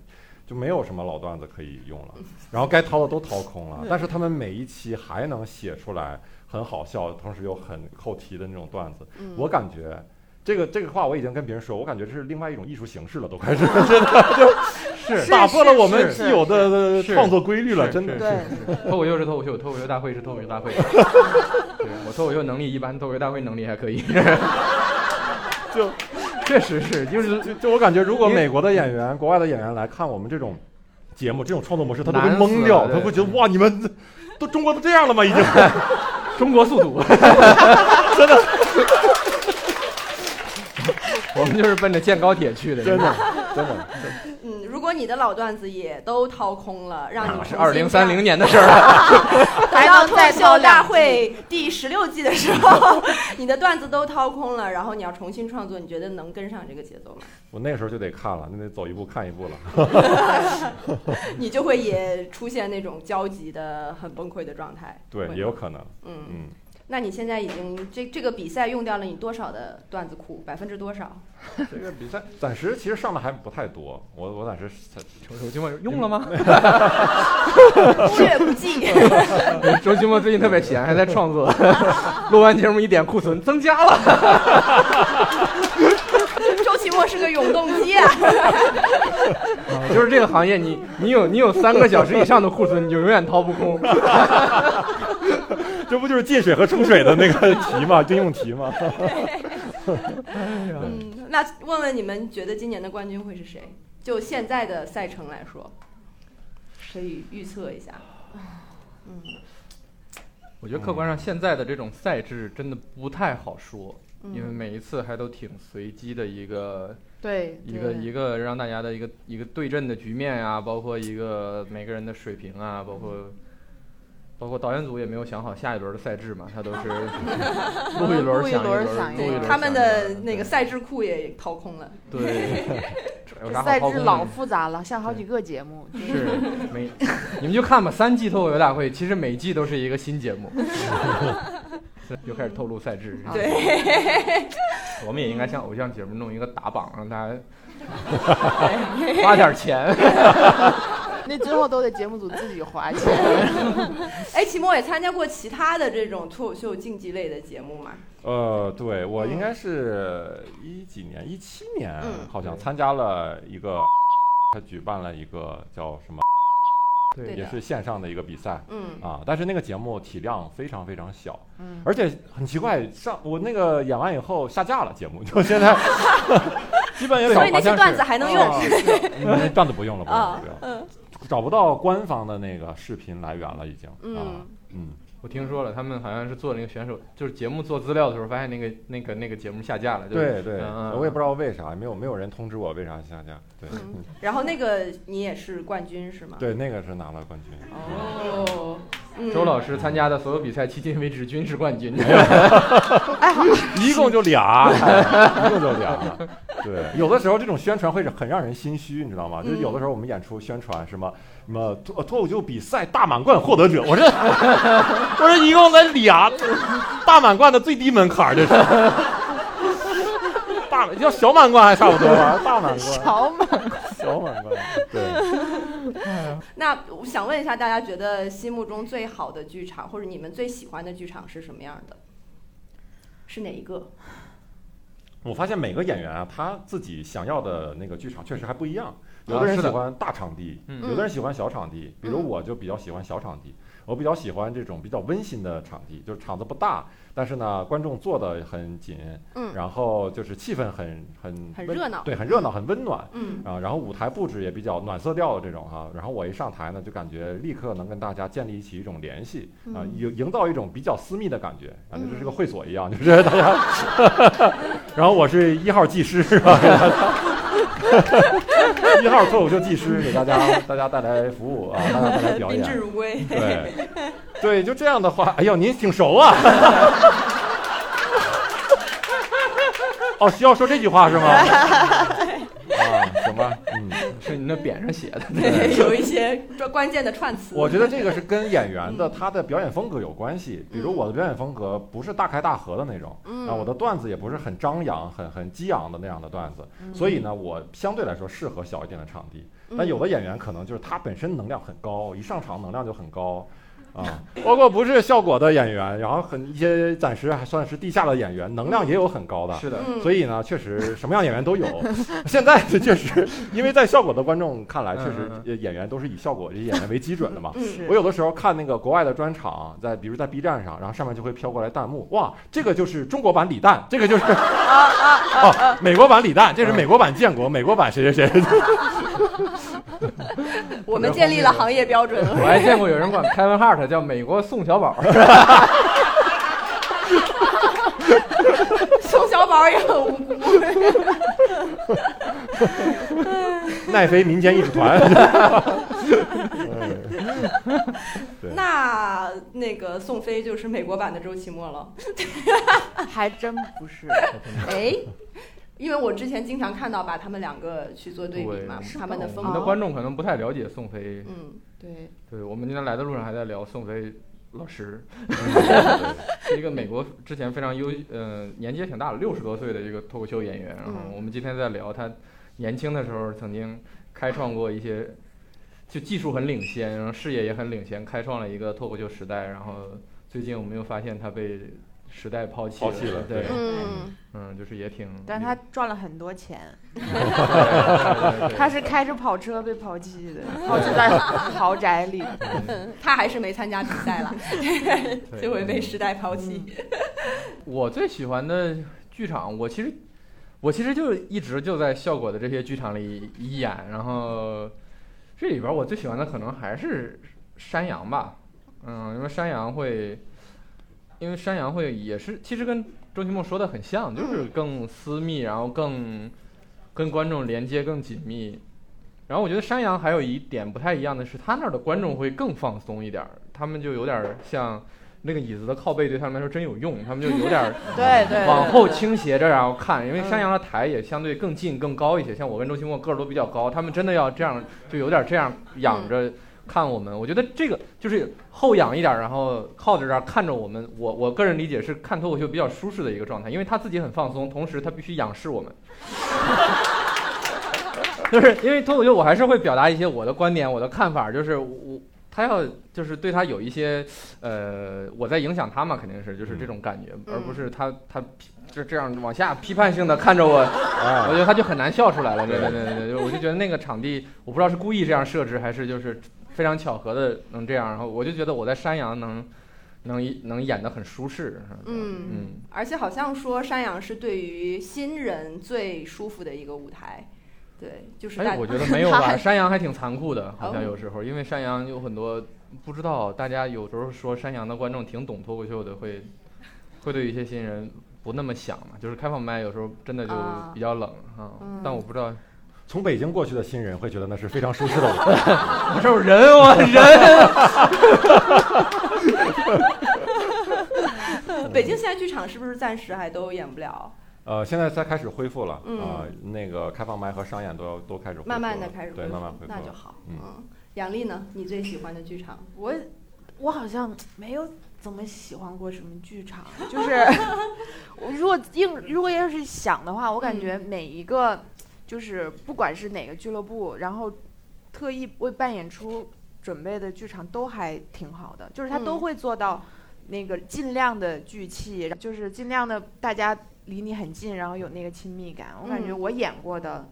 D: 就没有什么老段子可以用了，然后该掏的都掏空了，但是他们每一期还能写出来很好笑，同时又很扣题的那种段子。
A: 嗯
D: 我感觉这个这个话我已经跟别人说，我感觉这是另外一种艺术形式了，都开始 [LAUGHS] 真的就是打破了我们既有的创作规律了，真的
B: 是，脱口秀是脱口秀，脱口秀大会是脱口秀大会。[LAUGHS] 对我脱口秀能力一般，脱口秀大会能力还可以。[LAUGHS]
D: 就
B: 确实是，就是
D: 就就我感觉，如果美国的演员、国外的演员来看我们这种节目、这种创作模式，他都会懵掉，他会觉得哇，你们都中国都这样了吗？已经
B: 中国速度，
D: 真的
B: 我们就是奔着建高铁去的。
D: 真的真的，
A: 嗯，如果你的老段子也都掏空了，让你
B: 那是二零三零年的事儿了。[LAUGHS]
A: 来到脱口
C: 再掏
A: 秀大会第十六季的时候，[LAUGHS] 你的段子都掏空了，然后你要重新创作，你觉得能跟上这个节奏吗？
D: 我那时候就得看了，那得走一步看一步了。[LAUGHS]
A: 你就会也出现那种焦急的、很崩溃的状态。
D: 对，也有可能。
A: 嗯，
D: 嗯，
A: 那你现在已经这这个比赛用掉了你多少的段子库？百分之多少？[LAUGHS]
D: 这个比赛暂时其实上的还不太多，我我暂时 [LAUGHS]
B: 周周奇墨用了吗？[LAUGHS]
A: 忽略不计。
B: 周奇墨最近特别闲，还在创作。录完节目一点库存增加了。
A: 周奇墨是个永动机啊！
B: 就是这个行业，你你有你有三个小时以上的库存，你就永远掏不空。
D: 这不就是进水和出水的那个题吗？[LAUGHS] 应用题吗？[LAUGHS]
A: 嗯，那问问你们，觉得今年的冠军会是谁？就现在的赛程来说，可以预测一下。嗯
B: 我觉得客观上现在的这种赛制真的不太好说，
A: 嗯
B: 因为每一次还都挺随机的一个
C: 对，
B: 一个一个让大家的一个一个对阵的局面啊，包括一个每个人的水平啊，包括包括导演组也没有想好下一轮的赛制嘛，他都是 [LAUGHS] 录一轮
C: 录一
B: 想
C: 轮想一
A: 对，
B: 录一轮
A: 他们的那个赛制库也掏空了。
B: 对，[LAUGHS]
C: 这赛制老复杂了，像好几个节目。是
B: 每你们就看吧，三季脱口秀大会其实每季都是一个新节目，[LAUGHS] 又开始透露赛制。
C: 啊
A: 对，
B: 我们也应该像偶像节目弄一个打榜，让大家花点钱。
C: 那之后都得节目组自己花钱。[LAUGHS]
A: 哎，齐墨也参加过其他的这种脱口秀竞技类的节目吗？
D: 呃，对我应该是一几年，一七年
A: 嗯
D: 好像参加了一个，他举办了一个叫什么，
A: 对
D: 也是线上的一个比赛。
A: 嗯
D: 啊，但是那个节目体量非常非常小，
C: 嗯，
D: 而且很奇怪，上我那个演完以后下架了，节目就现在 [LAUGHS] 基本
A: 所以那些段子还能用。[LAUGHS]
D: 段子不用了，不用不用了，
A: 嗯
D: 找不到官方的那个视频来源了，已经啊
A: 嗯，
D: 嗯，
B: 我听说了，他们好像是做那个选手，就是节目做资料的时候，发现那个那个那个节目下架了。就
D: 对对，我也不知道为啥，没有没有人通知我为啥下架，对
A: 嗯，然后那个你也是冠军是吗？。
D: 对，那个是拿了冠军。
A: 哦，嗯
B: 周老师参加的所有比赛，迄今为止均是冠军。[LAUGHS]
D: 一共就俩，[LAUGHS] 一共就俩。对，有的时候这种宣传会很让人心虚，你知道吗？就是有的时候我们演出宣传什么什么脱脱口秀比赛大满贯获得者，我这 [LAUGHS] 我这一共才俩大满贯的最低门槛儿，这是。大要小满贯还差不多吧，大满贯，
C: 小满
D: 小满贯，对。[LAUGHS]
A: 那我想问一下，大家觉得心目中最好的剧场，或者你们最喜欢的剧场是什么样的？是哪一个？
D: 我发现每个演员啊，他自己想要的那个剧场确实还不一样。有
B: 啊
D: 的人喜欢大场地，
B: 嗯
D: 有的人喜欢小场地。比如
A: 嗯
D: 我就比较喜欢小场地，我比较喜欢这种比较温馨的场地，就是场子不大，但是呢观众坐得很紧，
A: 嗯
D: 然后就是气氛很很
A: 很热闹
D: 对，很热闹，很温暖。
A: 嗯
D: 啊，然后舞台布置也比较暖色调的这种哈、然后我一上台呢，就感觉立刻能跟大家建立起一种联系啊，
A: 嗯
D: 营营造一种比较私密的感觉，感觉这是个
A: 嗯
D: 会所一样，就是大家，[LAUGHS] 然后我是一号技师是吧？[LAUGHS] 一号脱口秀技师给大家 [LAUGHS] 大家带来服务啊，大家带来表
A: 宾至
D: 演，
A: 如归。
D: 对对，就这样的话，哎呦，您挺熟啊。哦，需要说这句话是吗？[LAUGHS] 啊，行吧，嗯。
B: 是你那匾上写的。
A: 对，[LAUGHS] 有一些关关键的串词。
D: 我觉得这个是跟演员的他的表演风格有关系。比如我的表演风格不是大开大合的那种，
A: 嗯
D: 啊，我的段子也不是很张扬、很很激昂的那样的段子，所以呢，我相对来说适合小一点的场地。但有的演员可能就是他本身能量很高，一上场能量就很高。啊，[LAUGHS] 包括不是效果的演员，然后很一些暂时还算是地下的演员，能量也有很高的。
B: 是的，
A: 嗯，
D: 所以呢，确实什么样演员都有。[LAUGHS] 现在 [LAUGHS] 确实，因为在效果的观众看来，确实演员都是以效果这些演员为基准的嘛。
A: 嗯
D: 我有的时候看那个国外的专场，在比如在 B 站上，然后上面就会飘过来弹幕，哇，这个就是中国版李诞，这个就是啊啊啊，美国版李诞，这是美国版建国，美国版谁谁谁。[LAUGHS]
A: 我们建立了行业标准。
B: 我还见过有人管 Kevin Hart 叫美国宋小宝。[LAUGHS]
A: 宋小宝也很无辜。[LAUGHS]
D: 奈飞民间艺术团。
A: 那那个宋飞就是美国版的周奇墨了。
C: 还真不是，
A: 哎，因为我之前经常看到把他们两个去做对比嘛，
B: 对
A: 他们的风
B: 我们的。观众可能不太了解宋飞。
A: 嗯，
C: 对，
B: 对，我们今天来的路上还在聊宋飞老师，[LAUGHS] 是一个美国之前非常优，呃，年纪也挺大了，六十多岁的一个脱口秀演员。然后
A: 嗯
B: 我们今天在聊他年轻的时候曾经开创过一些，就技术很领先，然后事业也很领先，开创了一个脱口秀时代。然后最近我们又发现他被时代抛弃
D: 抛弃了
B: 对
D: 对，
A: 嗯，
B: 嗯，嗯，就是也挺，
C: 但他赚了很多钱，[LAUGHS] 他是开着跑车被抛弃的，抛弃在豪宅里。
B: 嗯。
A: 他还是没参加比赛了，
B: 对。
A: 就会被时代抛弃。
B: 我最喜欢的剧场，我其实我其实就一直就在效果的这些剧场里演，然后这里边我最喜欢的可能还是山羊吧，嗯，因为山羊会，因为山羊会也是其实跟周奇墨说的很像，就是更私密，然后更跟观众连接更紧密。然后我觉得山羊还有一点不太一样的是，他那儿的观众会更放松一点儿，他们就有点儿像那个椅子的靠背对他们来说真有用，他们就有点儿 [LAUGHS]
C: 对对，
B: 往后倾斜着然后看，因为山羊的台也相对更近更高一些，像我跟周奇墨个儿都比较高，他们真的要这样就有点这样仰着看我们。我觉得这个就是后仰一点，然后靠着这儿看着我们。我我个人理解是看脱口秀比较舒适的一个状态，因为他自己很放松，同时他必须仰视我们。就是因为脱口秀，我还是会表达一些我的观点、我的看法，就是我他要就是对他有一些呃，我在影响他嘛，肯定是就是这种感觉，而不是他他批就这样往下批判性的看着我，我
D: 哎
B: 觉得他就很难笑出来了。对对对对对，我就觉得那个场地，我不知道是故意这样设置，还是就是非常巧合的能这样，然后我就觉得我在山羊能能能演得很舒适。
A: 嗯
B: 嗯，
A: 而且好像说山羊是对于新人最舒服的一个舞台，对，就是
B: 哎，我觉得 [LAUGHS] 没有吧，山羊还挺残酷的，好像
A: 哦。
B: 有时候，因为山羊有很多不知道，大家有时候说山羊的观众挺懂脱口秀的，会会对一些新人不那么想嘛，就是开放麦有时候真的就
A: 啊。
B: 比较冷啊，
A: 嗯。
B: 但我不知道，
D: 从北京过去的新人会觉得那是非常舒适的舞台。[LAUGHS] [LAUGHS]
B: 我这有人我人，[LAUGHS]
A: 北京现在剧场是不是暂时还都演不了？
D: 呃，现在才开始恢复了，
A: 嗯
D: 啊，那个开放麦和商演都要都开始恢复了
A: 慢慢的开始
D: 对，
A: 恢复
D: 慢慢恢复。
A: 那就好。
D: 嗯
A: 嗯，杨丽呢？你最喜欢的剧场？
C: 我我好像没有怎么喜欢过什么剧场，就是我如果硬如果要是想的话，我感觉每一个就是不管是哪个俱乐部，然后特意为办演出准备的剧场都还挺好的，就是他都
A: 嗯
C: 会做到那个尽量的聚气，就是尽量的大家离你很近，然后有那个亲密感。我感觉
A: 嗯
C: 我演过的，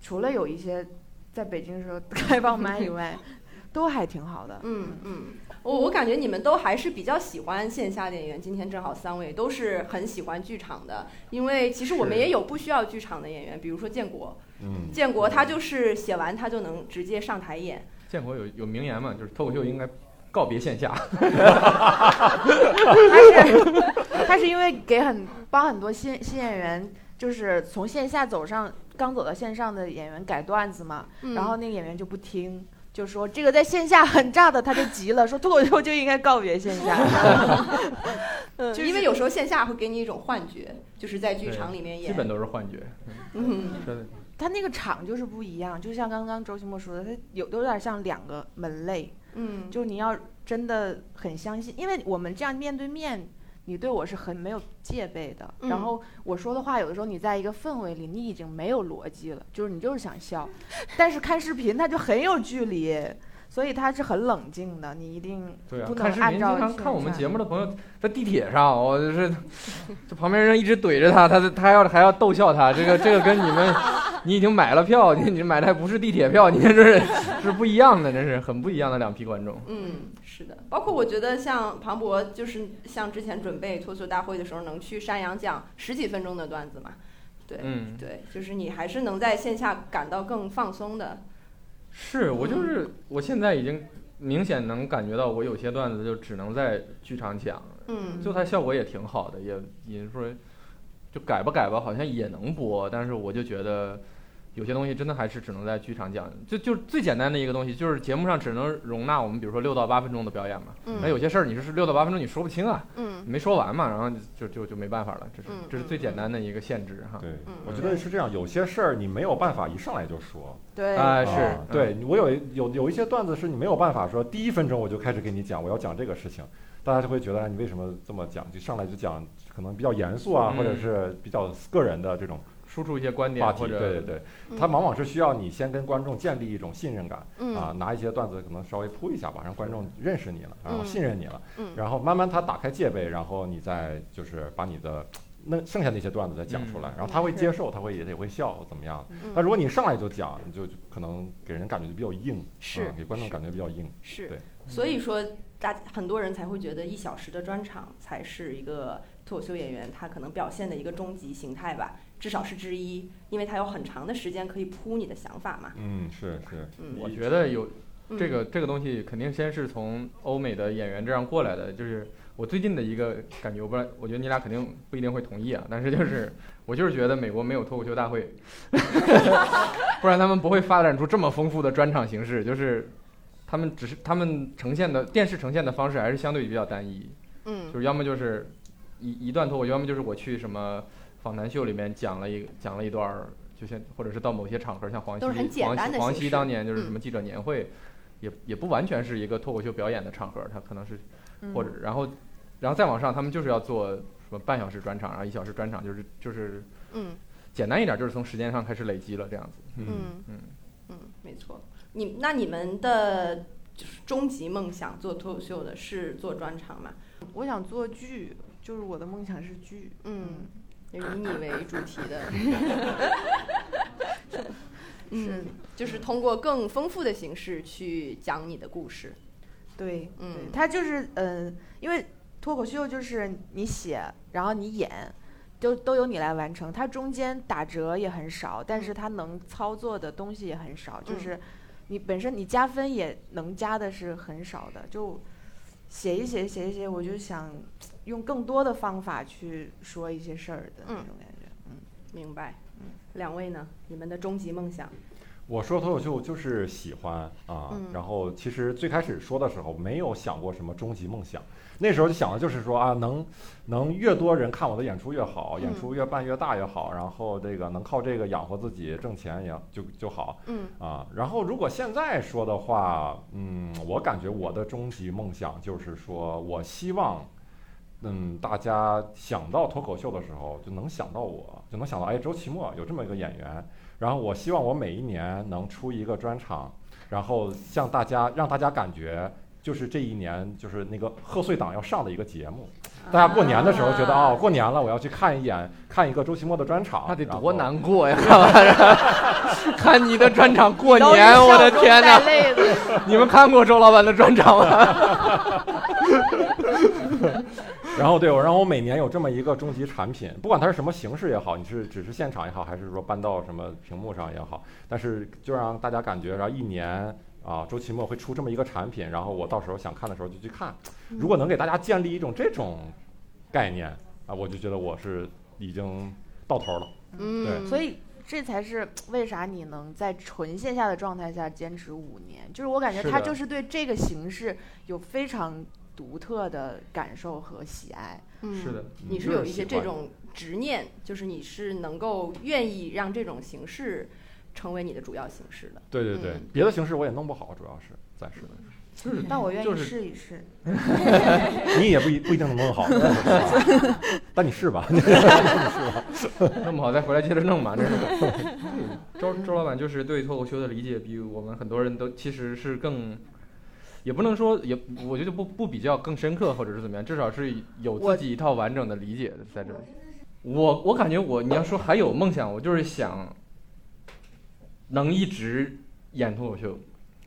C: 除了有一些在北京的时候 [LAUGHS] 开放麦以外，[LAUGHS] 都还挺好的。
A: 嗯嗯，我我感觉你们都还是比较喜欢线下的演员。今天正好三位都是很喜欢剧场的，因为其实我们也有不需要剧场的演员，比如说建国，
D: 嗯，
A: 建国他就是写完他就能直接上台演。
B: 建国有有名言嘛，就是脱口秀应该告别线下，[LAUGHS]
C: 他是 [LAUGHS] 他是因为给很帮很多新新演员，就是从线下走上刚走到线上的演员改段子嘛，
A: 嗯
C: 然后那个演员就不听。就说这个在线下很炸的，他就急了，说脱口秀就应该告别线下。[LAUGHS]
A: 嗯，
C: 就
A: 因为有时候线下会给你一种幻觉，就是在剧场里面演。
B: 基本都是幻觉。
A: 嗯
B: 真的，
C: 他那个场就是不一样，就像刚刚周奇墨说的，他有有点像两个门类，
A: 嗯，
C: 就你要真的很相信，因为我们这样面对面，你对我是很没有戒备的。
A: 嗯
C: 然后我说的话，有的时候你在一个氛围里，你已经没有逻辑了，就是你就是想笑，但是看视频他就很有距离，所以他是很冷静的，你一定
B: 对啊
C: 不，能
B: 看视频经
C: 按照
B: 常看我们节目的朋友在地铁上，我就是 [LAUGHS] 这旁边人一直怼着他，他他要还要逗笑他，这个这个跟你们你已经买了票，你你买的还不是地铁票，你这是是不一样的，这是很不一样的两批观众。
A: 嗯，是的，包括我觉得像庞博，就是像之前准备脱口秀大会的时候，能去山羊讲十几分钟的段子嘛，对，
B: 嗯，
A: 对，就是你还是能在线下感到更放松的。
B: 是我就是我现在已经明显能感觉到，我有些段子就只能在剧场讲，
A: 嗯，
B: 就它效果也挺好的，也也说就改吧改吧，好像也能播，但是我就觉得有些东西真的还是只能在剧场讲，就就最简单的一个东西，就是节目上只能容纳我们比如说六到八分钟的表演嘛，
A: 嗯
B: 那有些事儿你说是六到八分钟你说不清啊，
A: 嗯
B: 没说完嘛，然后就就就没办法了，这是
A: 嗯
B: 这是最简单的一个限制哈。
D: 我觉得是这样，有些事儿你没有办法一上来就说。
C: 对，
B: 啊是
D: 对我有有有一些段子是你没有办法说第一分钟我就开始给你讲我要讲这个事情，大家就会觉得哎你为什么这么讲，就上来就讲可能比较严肃啊，
B: 嗯。
D: 或者是比较个人的这种
B: 输出一些观点
D: 话题。
B: 或者
D: 对对对，
A: 嗯。
D: 它往往是需要你先跟观众建立一种信任感
A: 嗯。
D: 啊，拿一些段子可能稍微铺一下吧，让观众认识你了，然后
A: 嗯。
D: 信任你了，
A: 嗯。
D: 然后慢慢他打开戒备，然后你再就是把你的那剩下那些段子再讲出来，
B: 嗯。
D: 然后他会接受，他会也也会笑，怎么样？
A: 嗯。
D: 但如果你上来就讲，你就就可能给人感觉就比较硬，
A: 是
D: 嗯给观众感觉比较硬。
A: 是
D: 对，
A: 所以说大很多人才会觉得一小时的专场才是一个脱口秀演员他可能表现的一个终极形态吧，至少是之一，因为他有很长的时间可以铺你的想法嘛。
D: 嗯，是是，
A: 嗯，
B: 我觉得有
A: 嗯
B: 这个这个东西肯定先是从欧美的演员这样过来的，就是我最近的一个感觉，我不知道，我觉得你俩肯定不一定会同意啊，但是就是我就是觉得美国没有脱口秀大会，[LAUGHS] 不然他们不会发展出这么丰富的专场形式，就是他们只是他们呈现的电视呈现的方式还是相对比较单一，
A: 嗯
B: 就是要么就是一一段脱口秀，要么就是我去什么访谈秀里面讲了一讲了一段，就像或者是到某些场合，像黄
A: 都是很
B: 西黄
A: 简单
B: 西黄西当年就是
A: 嗯
B: 什么记者年会，也也不完全是一个脱口秀表演的场合，他可能是
C: 嗯
B: 或者然后然后再往上，他们就是要做什么半小时专场，然后一小时专场，就是就是
A: 嗯
B: 简单一点，就是从时间上开始累积了这样子。
D: 嗯，
A: 嗯
B: 嗯，
A: 嗯，没错。你那你们的就是终极梦想做脱口秀的是做专场吗？
C: 我想做剧，就是我的梦想是剧。
A: 嗯，以你为主题的。[LAUGHS]
C: 是
A: 嗯，就是通过更丰富的形式去讲你的故事。
C: 对，
A: 嗯
C: 对，它就是嗯、呃因为脱口秀就是你写，然后你演，都都由你来完成。它中间打折也很少，但是它能操作的东西也很少，就
A: 嗯
C: 是你本身你加分也能加的是很少的，就写一写写一写，我就想用更多的方法去说一些事儿的那
A: 嗯
C: 种感觉。嗯，
A: 明白。嗯两位呢？你们的终极梦想？
D: 我说脱口秀就是喜欢啊，
A: 嗯
D: 然后其实最开始说的时候没有想过什么终极梦想，那时候就想的就是说啊，能能越多人看我的演出越好，演
A: 嗯
D: 出越办越大越好，然后这个能靠这个养活自己挣钱也就就好
A: 嗯
D: 啊。然后如果现在说的话，嗯，我感觉我的终极梦想就是说我希望。嗯，大家想到脱口秀的时候，就能想到我，就能想到，哎，周奇墨有这么一个演员，然后我希望我每一年能出一个专场，然后向大家让大家感觉就是这一年就是那个贺岁档要上的一个节目。大家过年的时候觉得
A: 啊
D: 哦，过年了，我要去看一眼看一个周奇墨的专场，
B: 那得多难过呀！看完了 [LAUGHS] 看你的专场过年，我的天哪！你们看过周老板的专场吗？[LAUGHS]
D: 然后对，我然后我每年有这么一个终极产品，不管它是什么形式也好，你是只是现场也好，还是说搬到什么屏幕上也好，但是就让大家感觉，然后一年啊，周奇墨会出这么一个产品，然后我到时候想看的时候就去看。如果能给大家建立一种这种概念啊，我就觉得我是已经到头了。
A: 嗯，对
C: 所以这才是为啥你能在纯线下的状态下坚持五年，就是我感觉他就是对这个形式有非常独特的感受和喜爱。
A: 嗯
B: 是的，
A: 你是有一些这种执念，就是你是能够愿意让这种形式成为你的主要形式的。
D: 对对对，
A: 嗯
D: 别的形式我也弄不好，主要是暂时的。
B: 就是
C: 但我愿意
B: 就是
C: 试一试。[LAUGHS]
D: 你也不一不一定能弄好，[LAUGHS] 但你试吧。[LAUGHS]
B: 你试吧弄不好再回来接着弄嘛，这是。周周老板就是对脱口秀的理解比我们很多人都其实是更，也不能说也，我觉得不不比较更深刻或者是怎么样，至少是有自己一套完整的理解的在这里。我我感觉我你要说还有梦想，我就是想能一直演脱口秀，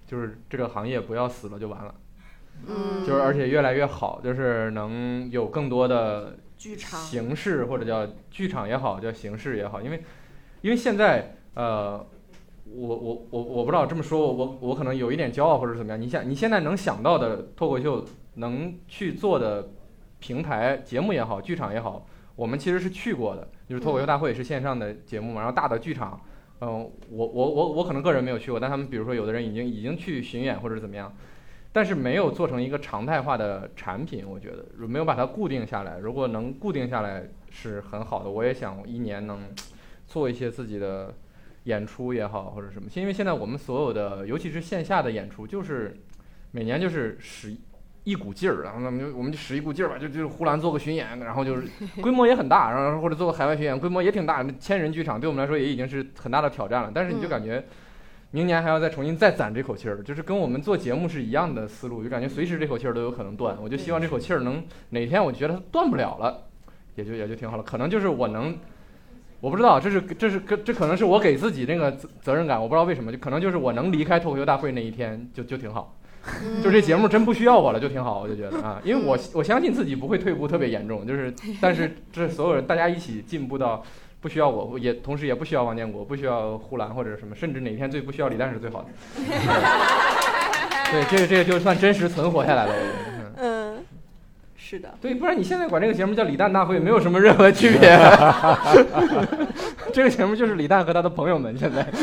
B: 就是这个行业不要死了就完了，
A: 嗯，
B: 就是而且越来越好，就是能有更多的
C: 剧场
B: 形式或者叫剧场也好，叫形式也好，因为因为现在呃，我我我我不知道这么说，我我我可能有一点骄傲或者怎么样。你想你现在能想到的脱口秀能去做的平台节目也好，剧场也好，我们其实是去过的，就是脱口秀大会是线上的节目嘛，然后大的剧场。嗯，我我我我可能个人没有去过，但他们比如说有的人已经已经去巡演或者怎么样，但是没有做成一个常态化的产品，我觉得没有把它固定下来。如果能固定下来是很好的，我也想一年能做一些自己的演出也好或者什么。因为现在我们所有的，尤其是线下的演出，就是每年就是十一股劲儿，然后咱们就我们就使一股劲儿吧，就就呼兰做个巡演，然后就是 [LAUGHS] 规模也很大，然后或者做个海外巡演，规模也挺大，千人剧场对我们来说也已经是很大的挑战了。但是你就
A: 嗯
B: 感觉。明年还要再重新再攒这口气儿，就是跟我们做节目是一样的思路，就感觉随时这口气儿都有可能断。我就希望这口气儿能哪天我觉得它断不了了，也就也就挺好了。可能就是我能，我不知道，这是这是这可能是我给自己那个责责任感，我不知道为什么，就可能就是我能离开脱口秀大会那一天就就挺好。就这节目真不需要我了，就挺好，我就觉得啊，因为我我相信自己不会退步特别严重，就是 [LAUGHS] 但是这所有人大家一起进步到不需要我，也同时也不需要王建国，不需要呼兰或者什么，甚至哪天最不需要李诞是最好的。[LAUGHS] 对，这个这个就算真实存活下来了，我觉得。
A: 嗯，是的。
B: 对，不然你现在管这个节目叫李诞大会，没有什么任何区别。[LAUGHS] 这个节目就是李诞和他的朋友们现在。[LAUGHS]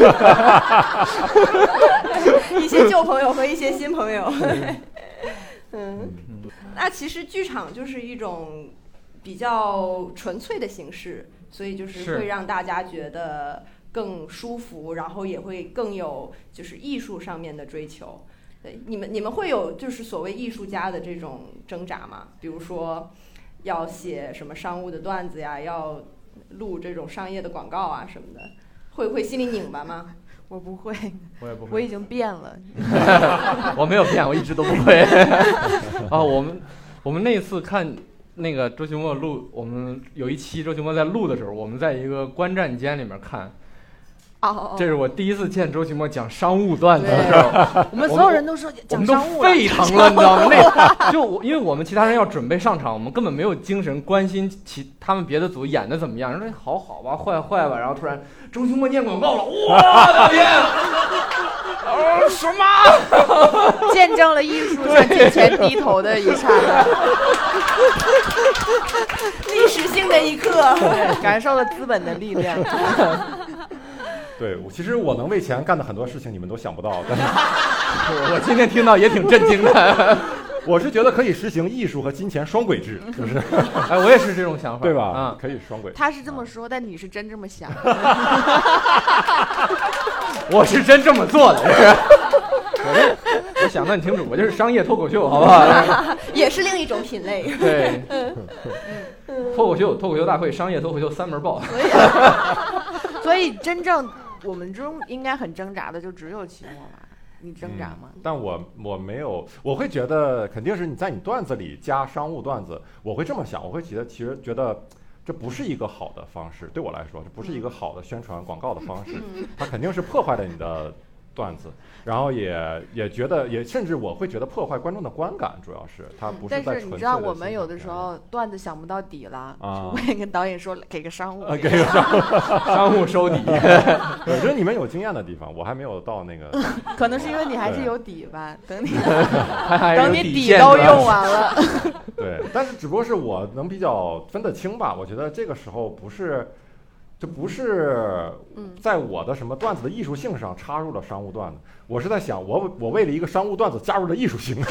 A: 一些旧朋友和一些新朋友。嗯，那其实剧场就是一种比较纯粹的形式，所以就是会让大家觉得更舒服，然后也会更有就是艺术上面的追求。对，你们你们会有就是所谓艺术家的这种挣扎吗？比如说要写什么商务的段子呀，要录这种商业的广告啊什么的，会会心里拧巴吗？[LAUGHS]
C: 我不会，
B: 我也不会，
C: 我已经变了。[LAUGHS]
B: 我没有变，我一直都不会。啊，[LAUGHS] 我们我们那次看那个周奇墨录，我们有一期周奇墨在录的时候，我们在一个观战间里面看。
A: 哦，
B: 这是我第一次见周奇墨讲商务段子的时候，[LAUGHS]
C: 我们所有人都说讲商务
B: 沸腾了，你知道吗？那 [LAUGHS] 就因为我们其他人要准备上场，我们根本没有精神关心其他们别的组演的怎么样，说好好吧，坏坏吧，然后突然周奇墨念广告了，我的天！哦，什么？
C: 见证了艺术向金钱低头的一刹那，[LAUGHS]
A: 历史性的一刻，
C: 感受了资本的力量。
D: 对，其实我能为钱干的很多事情，你们都想不到。但是，
B: 我今天听到也挺震惊的。
D: 我是觉得可以实行艺术和金钱双轨制，就是，[LAUGHS]
B: 哎，我也是这种想法，
D: 对吧？
B: 嗯，
D: 可以双轨。
C: 他是这么说，但你是真这么想。[LAUGHS]
B: 我是真这么做的，[LAUGHS] 我我想的很清楚，我就是商业脱口秀，好不好？
A: 也是另一种品类。
B: 对，脱口秀，脱口秀大会，商业脱口秀三门报。
C: 所以，所以真正我们中应该很挣扎的，就只有期末吧。你挣扎吗？
D: 但我我没有，我会觉得肯定是你在你段子里加商务段子，我会这么想，我会觉得其实觉得这不是一个好的方式，对我来说这不是一个好的宣传广告的方式，它肯定是破坏了你的。段子，然后也也觉得，也甚至我会觉得破坏观众的观感，主要是他不是
C: 但是你知道，我们有的时候段子想不到底了，我也跟导演说，给个商务，[LAUGHS]
D: 给个商务，
B: 商务收底。[LAUGHS]
D: 我觉得你们有经验的地方，我还没有到那个。[LAUGHS]
C: 可能是因为你还是有底吧，等你
B: 等
C: 你底都用完了。
D: 对，但是只不过是我能比较分得清吧，我觉得这个时候不是。这不是在我的什么段子的艺术性上插入了商务段子，我是在想，我我为了一个商务段子加入了艺术性，[LAUGHS]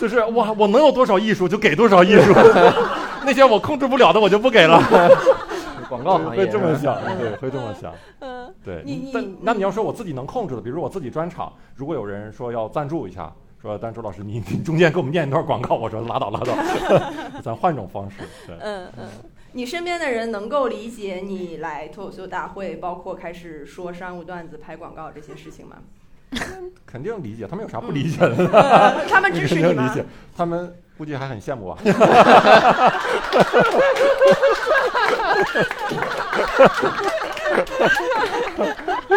D: 就是哇我能有多少艺术就给多少艺术，[LAUGHS] 那些我控制不了的我就不给了。
B: 广告行
D: 业会这么想，对，会这么想。嗯，对。但那你要说我自己能控制的，比如我自己专场，如果有人说要赞助一下，说但周老师你你中间给我们念一段广告，我说拉倒拉倒，[LAUGHS] 咱换种方式。对，
A: 嗯嗯。你身边的人能够理解你来脱口秀大会，包括开始说商务段子、拍广告这些事情吗？[LAUGHS]
D: 肯定理解，他们有啥不理解的？[LAUGHS] [LAUGHS]
A: 他们支持你吗？
D: 他们估计还很羡慕啊。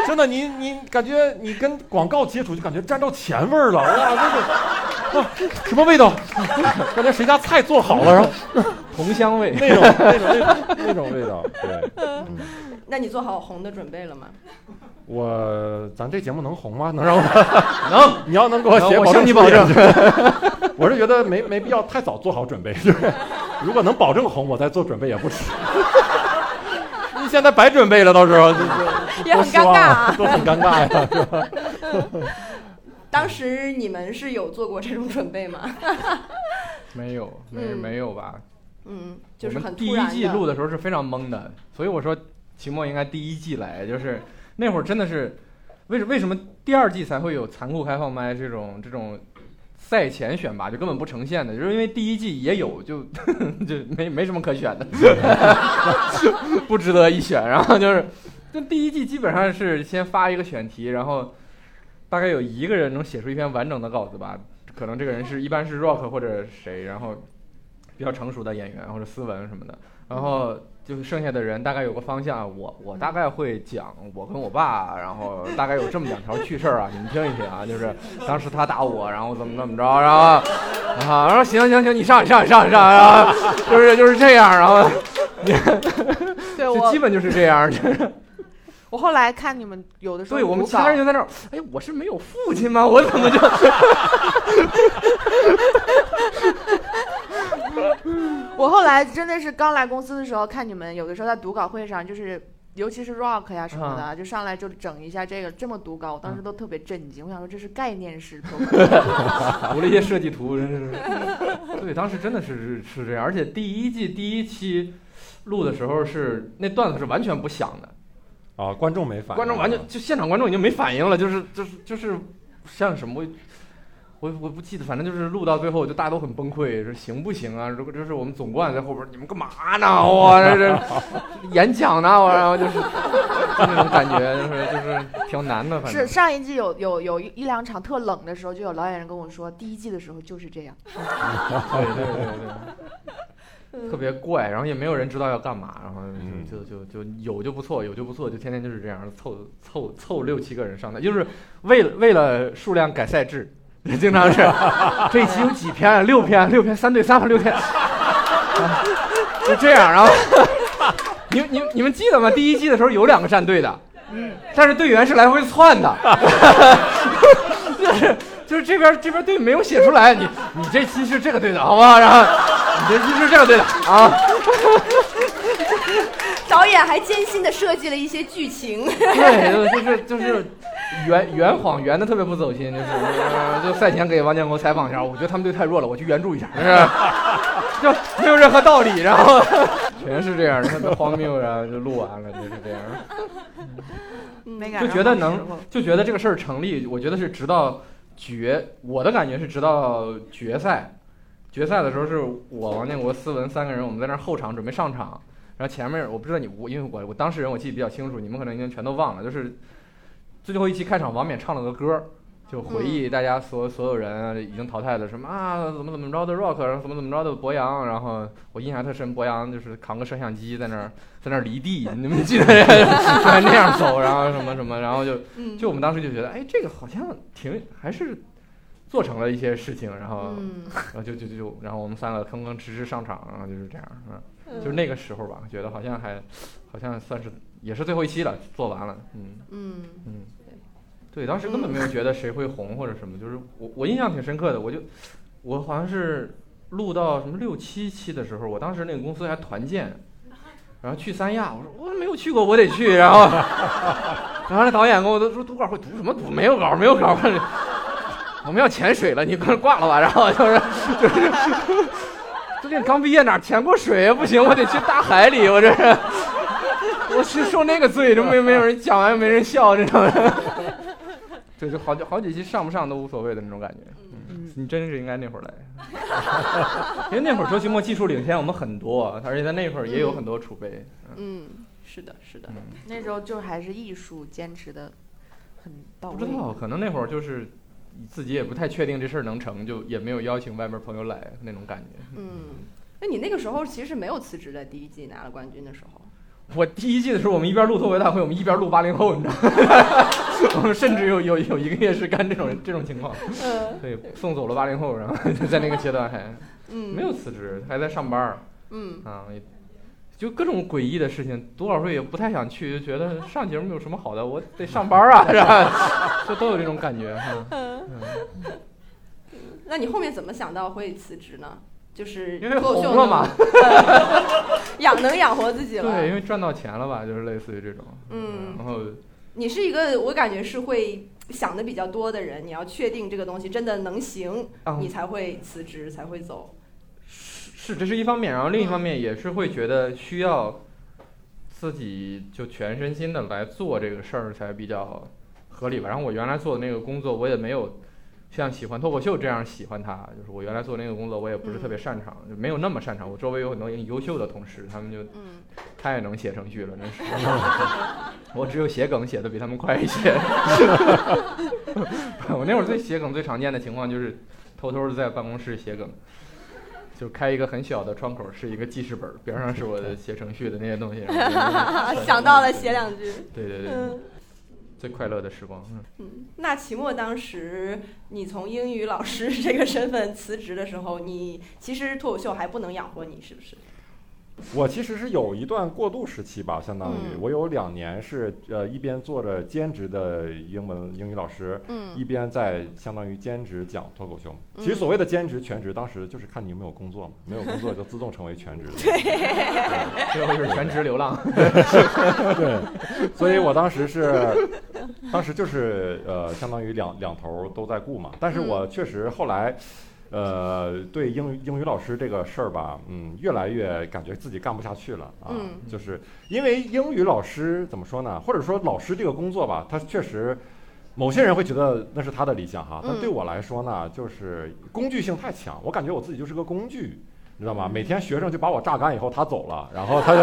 D: 真的，你你感觉你跟广告接触就感觉沾着钱味儿了，哇，这个哇什么味道？感觉谁家菜做好了，然后
B: 红香味
D: 那种那种那种味道，对。[LAUGHS]
A: 那你做好红的准备了吗？
D: 我咱这节目能红吗？能让我 [LAUGHS]
B: 能？
D: 你要能给我写，
B: 我向你保证。[LAUGHS]
D: 我是觉得没没必要太早做好准备，就是如果能保证红，我再做准备也不迟。你现在白准备了，到时候
A: 也很尴尬啊，
D: 都很尴尬呀，是吧？
A: 当时你们是有做过这种准备吗？
B: 没有，没没有吧？
A: 嗯，就是很
B: 第一季录的时候是非常懵的，所以我说秦墨应该第一季来，就是那会儿真的是，为什为什么第二季才会有残酷开放麦这种这种？赛前选拔就根本不呈现的，就是因为第一季也有，就 [LAUGHS] 就没没什么可选的，[LAUGHS] 不值得一选。然后就是，就第一季基本上是先发一个选题，然后大概有一个人能写出一篇完整的稿子吧，可能这个人是一般是 Rock 或者谁，然后比较成熟的演员或者斯文什么的，然后就是剩下的人大概有个方向，我我大概会讲我跟我爸，然后大概有这么两条趣事儿啊，你们听一听啊，就是当时他打我，然后怎么怎么着，然后啊，然后行行行，你上你上你上你上，然后就是就是这样，然后 [LAUGHS]
C: 对
B: 就
C: 我
B: 基本就是这样，就是
C: 我后来看你们有的时候
B: 对我们
C: 读稿
B: 其他人就在那儿，哎，我是没有父亲吗？我怎么就？[LAUGHS]
C: 我后来真的是刚来公司的时候，看你们有的时候在读稿会上，就是尤其是 rock 呀什么的，就上来就整一下这个这么读稿，我当时都特别震惊。我想说这是概念式脱口秀，[LAUGHS]
B: 涂了一些设计图，真是。对，当时真的是是这样，而且第一季第一期录的时候是那段子是完全不响的，
D: 啊，观众没反应，
B: 观众完全就现场观众已经没反应了，就是就是就是像什么。我我不记得，反正就是录到最后，就大家都很崩溃，说行不行啊？如果这是我们总冠在后边，你们干嘛呢？[LAUGHS] 我这这演讲呢，我然后就是就那种感觉，就是就是挺难的，反正
C: 是上一季有有有一一两场特冷的时候，就有老演员跟我说，第一季的时候就是这样。
B: 对对对对，特别怪，然后也没有人知道要干嘛，然后
D: 嗯
B: 就就就就有就不错，有就不错，就天天就是这样凑凑凑六七个人上台，就是为了为了数量改赛制，经常是 [LAUGHS] 这一期有几篇啊？六篇，六篇三对三吧，六篇，啊就这样，然后 [LAUGHS] 你们你们你们记得吗？第一季的时候有两个战队的，但是队员是来回窜的，[LAUGHS] 就是就是这边这边队没有写出来，你你这期是这个队的，好不好？然后你这期是这样对的啊，[LAUGHS]
A: 导演还艰辛的设计了一些剧情。[LAUGHS]
B: 对，就是就是圆圆谎圆的特别不走心，就是呃就赛前给王建国采访一下，我觉得他们队太弱了，我去援助一下，就是 [LAUGHS] 就没有任何道理，然后全是这样，特别荒谬，然后就录完了，就是这样。
C: 没赶上
B: 就觉得能就觉得这个事儿成立，我觉得是直到决，我的感觉是直到决赛，决赛的时候是我王建国、思文三个人，我们在那儿后场准备上场，然后前面我不知道你我因为我我当事人我记得比较清楚，你们可能已经全都忘了，就是最后一期开场王冕唱了个歌儿。就回忆大家所所有人已经淘汰的什么啊，怎么怎么着的 rock，然后怎么怎么着的博洋，然后我印象特深，博洋就是扛个摄像机在那儿在那儿离地，你们记得 [LAUGHS] 还那样走，然后什么什么，然后就
A: 嗯
B: 就我们当时就觉得，哎，这个好像挺还是做成了一些事情，然后
A: 嗯，[LAUGHS]
B: 然后就就就就，然后我们三个吭吭哧哧上场，然后就是这样，嗯，
A: 嗯
B: 就是那个时候吧，觉得好像还好像算是也是最后一期了，做完了，嗯
A: 嗯
B: 嗯，对，当时根本没有觉得谁会红或者什么，就是我我印象挺深刻的，我就我好像是录到什么六七期的时候，我当时那个公司还团建。然后去三亚，我说我没有去过，我得去。然后，[LAUGHS] 然后那导演跟我都说读稿会读什么读？没有稿，没有稿。我们要潜水了，你快挂了吧。然后就是 [LAUGHS] 就是，最近刚毕业哪潜过水啊？不行，我得去大海里。我这是，我是受那个罪，这没没有人讲完没人笑这种。[LAUGHS] 对，就好几好几期上不上都无所谓的那种感觉。
C: 嗯，
B: 你真是应该那会儿来，[LAUGHS] 因为那会儿周奇墨技术领先我们很多，而且在那会儿也有很多储备。嗯
A: 嗯，是的，是的，
B: 嗯，
C: 那时候就还是艺术坚持的很到位。
B: 不知道，可能那会儿就是自己也不太确定这事儿能成，就也没有邀请外面朋友来那种感觉。
A: 嗯。那你那个时候其实没有辞职的，第一季拿了冠军的时候。
B: 我第一季的时候，我们一边录脱口秀大会，我们一边录八零后，你知道吗？[LAUGHS] 我们甚至有有有一个月是干这种这种情况。
A: 嗯
B: 对，送走了八零后，然后就在那个阶段还
A: 嗯，
B: 没有辞职，还在上班儿
A: 嗯
B: 啊，也就各种诡异的事情。读稿会也不太想去，就觉得 [LAUGHS] 上节目有什么好的，我得上班啊，[LAUGHS] 是吧？[LAUGHS] 就都有这种感觉哈。嗯，
A: 那你后面怎么想到会辞职呢？就是
B: 因为
A: 脱口秀
B: 红了嘛，
A: 养能养活自己了。
B: 对，因为赚到钱了吧，就是类似于这种。
A: 嗯
B: 然后
A: 你是一个我感觉是会想的比较多的人，你要确定这个东西真的能行，
B: 啊
A: 你才会辞职，才会走。
B: 是，这是一方面，然后另一方面也是会觉得需要自己就全身心的来做这个事儿才比较合理吧。然后我原来做的那个工作，我也没有像喜欢脱口秀这样喜欢它，就是我原来做那个工作，我也不是特别擅长，就没有那么擅长。我周围有很多优秀的同事，他们就
A: 嗯
B: 太能写程序了，真是。[LAUGHS] 我只有写梗写的比他们快一些。[LAUGHS] 我那会儿最写梗最常见的情况就是偷偷的在办公室写梗，就开一个很小的窗口，是一个记事本，边上是我的写程序的那些东西。[LAUGHS]
A: 想到了写两句。
B: 对对对，
A: 嗯
B: 最快乐的时光。嗯，
A: 嗯，那期末当时你从英语老师这个身份辞职的时候，你其实脱口秀还不能养活你，是不是？
D: 我其实是有一段过渡时期吧，相当于
A: 嗯
D: 我有两年是呃一边做着兼职的英文英语老师，
A: 嗯
D: 一边在相当于兼职讲脱口秀。其实
A: 嗯
D: 所谓的兼职、全职，当时就是看你有没有工作嘛，[LAUGHS] 没有工作就自动成为全职了。
B: 最后就是全职流浪。[LAUGHS]
D: 对，所以我当时是，当时就是呃，相当于两两头儿都在顾嘛。但是我确实后来，呃，对英语英语老师这个事儿吧，嗯，越来越感觉自己干不下去了啊。
A: 嗯
D: 就是因为英语老师怎么说呢？或者说老师这个工作吧，他确实。某些人会觉得那是他的理想哈，但
A: 嗯
D: 对我来说呢，就是工具性太强，我感觉我自己就是个工具，你知道吗？每天学生就把我榨干以后，他走了，然后他就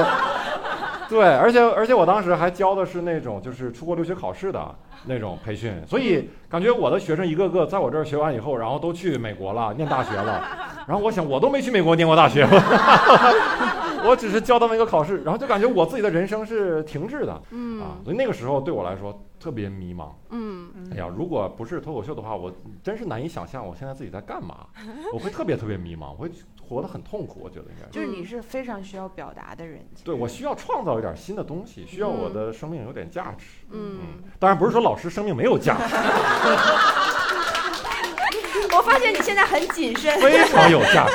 D: [LAUGHS] 对，而且而且我当时还教的是那种就是出国留学考试的那种培训，所以感觉我的学生一个个在我这儿学完以后，然后都去美国了，[LAUGHS] 念大学了。然后我想，我都没去美国念过大学，[LAUGHS] 我只是教他们一个考试，然后就感觉我自己的人生是停滞的啊
A: 嗯，
D: 所以那个时候对我来说特别迷茫。
A: 嗯
D: 哎呀，如果不是脱口秀的话，我真是难以想象我现在自己在干嘛，[LAUGHS] 我会特别特别迷茫，我会活得很痛苦，我觉得应该是。
C: 就是你是非常需要表达的人。
D: 对我需要创造一点新的东西，需要我的生命有点价值。
A: 嗯，
D: 当然不是说老师生命没有价值，[LAUGHS]
A: 我发现你现在很谨慎。
D: 非常有价值。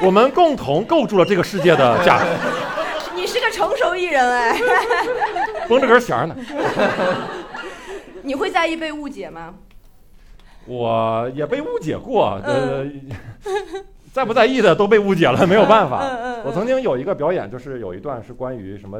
D: 我们共同构筑了这个世界的价值，
A: 你是个成熟艺人哎，
D: 绷着根弦呢。[LAUGHS]
A: 你会在意被误解吗？
D: 我也被误解过，呃，在不在意的都被误解了，没有办法。
A: 嗯嗯嗯
D: 我曾经有一个表演，就是有一段是关于什么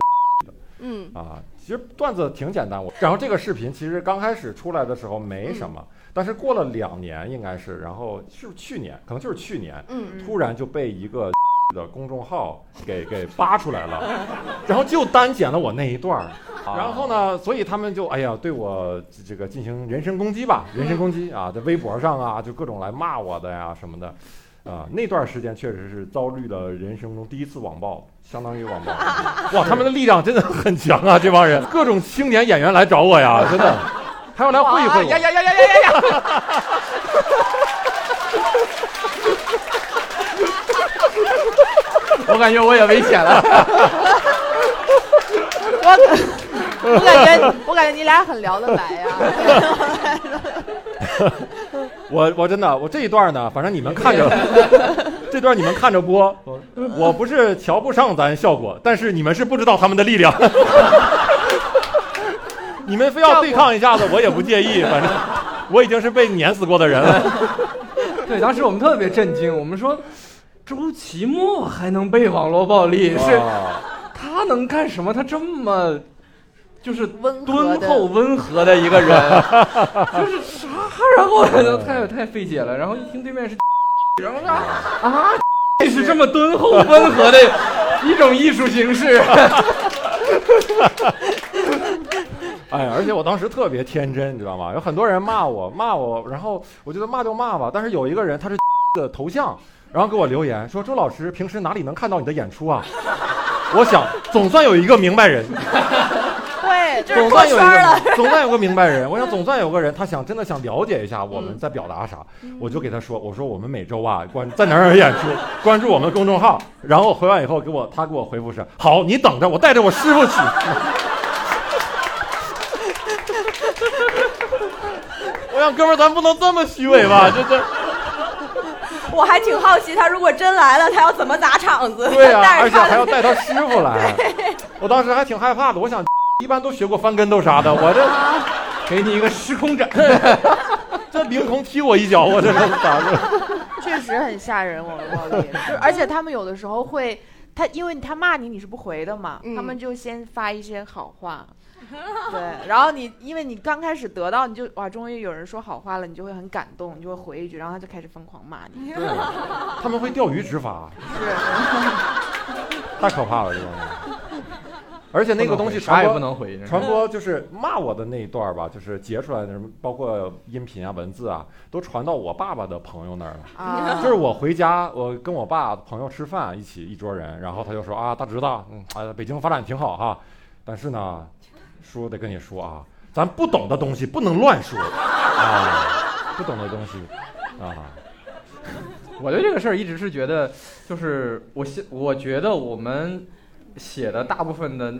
A: 嗯
D: 啊，其实段子挺简单。我然后这个视频其实刚开始出来的时候没什
A: 嗯
D: 么，但是过了两年应该是，然后是去年，可能就是去年，
A: 嗯
D: 突然就被一个 [LAUGHS] 的公众号给给扒出来了，然后就单剪了我那一段儿。[LAUGHS] 然后呢，所以他们就哎呀，对我这个进行人身攻击吧，人身攻击啊，在微博上啊，就各种来骂我的呀什么的，啊，那段时间确实是遭遇了人生中第一次网暴，相当于网暴。[LAUGHS] 哇，他们的力量真的很强啊，这帮人，各种青年演员来找我呀，真的，还要来会一会我。
B: 呀呀呀呀呀呀呀！[LAUGHS] 我感觉我也危险了。[LAUGHS]
C: 我我感觉我感觉你俩很聊得来呀。[LAUGHS]
D: 我我真的我这一段呢，反正你们看着，[LAUGHS] 这段你们看着播，我不是瞧不上咱效果，但是你们是不知道他们的力量。[LAUGHS] 你们非要对抗一下子，我也不介意，反正我已经是被碾死过的人了。
B: 对，当时我们特别震惊，我们说周奇墨还能被网络暴力，是他能干什么？他这么就是
C: 温
B: 敦厚温和的一个人，[LAUGHS] 就是啥？然后太太费解了。然后一听对面是，[LAUGHS] 然后说啊，这是这么敦厚温和的 [LAUGHS] 一种艺术形式。
D: 哎呀，而且我当时特别天真，你知道吗？有很多人骂我，骂我，然后我觉得骂就骂吧。但是有一个人他是的头像，然后给我留言说：“周老师平时哪里能看到你的演出啊？”我想总算有一个明白人，
A: 对，这是
D: 总
A: 破圈
D: 算有一
A: 了。
D: 个，总算有个明白人。我想总算有个人，他想真的想了解一下我们在表达啥，我就给他说，我说我们每周啊关在哪儿哪演出，关注我们公众号。然后回完以后给我他给我回复是好，你等着，我带着我师傅去。[LAUGHS] 我想哥们儿，咱不能这么虚伪吧？这这 [LAUGHS]
A: 我还挺好奇，他如果真来了，他要怎么砸场子？
D: 对呀、
A: 带着他的
D: 而且还要带他师傅来。我当时还挺害怕的，我想一般都学过翻跟头啥的，[LAUGHS] 我这。
B: 给你一个时空斩，[LAUGHS]
D: 这凌空踢我一脚，我这是咋的？[LAUGHS]
C: 确实很吓人，网络暴力。就是而且他们有的时候会，他因为他骂你，你是不回的嘛，
A: 嗯
C: 他们就先发一些好话。对，然后你因为你刚开始得到，你就哇，终于有人说好话了，你就会很感动，你就会回一句，然后他就开始疯狂骂你。
D: 对，他们会钓鱼执法，
C: 是，
D: 太可怕了，这帮人。而且那个东西
B: 啥也
D: 传播
B: 不能回，
D: 传播就是骂我的那一段儿吧，就是截出来的什么，包括音频啊、文字啊，都传到我爸爸的朋友那儿了。
C: 啊，
D: 就是我回家，我跟我爸朋友吃饭，一起一桌人，然后他就说啊，大侄子，嗯，啊，北京发展挺好哈，但是呢，叔得跟你说啊，咱不懂的东西不能乱说。[LAUGHS] 啊，不懂的东西啊，
B: 我对这个事儿一直是觉得，就是我写，我觉得我们写的大部分的，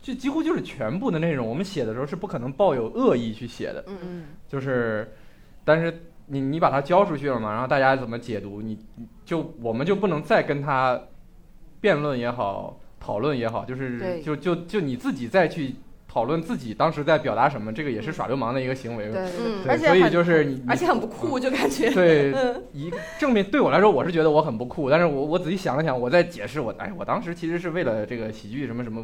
B: 就几乎就是全部的内容，我们写的时候是不可能抱有恶意去写的，
A: 嗯
C: 嗯。
B: 就是，但是你你把它交出去了嘛，然后大家怎么解读，你你就我们就不能再跟他辩论也好，讨论也好，就是就就就你自己再去讨论自己当时在表达什么，这个也是耍流氓的一个行为。
C: 对对对，
A: 嗯
B: 对所以
C: 而且很
B: 就是你，
A: 而且很不酷，就感觉。
B: 对，
A: 嗯
B: 一正面对我来说，我是觉得我很不酷，但是我我仔细想了想，我在解释我，哎，我当时其实是为了这个喜剧什么什么，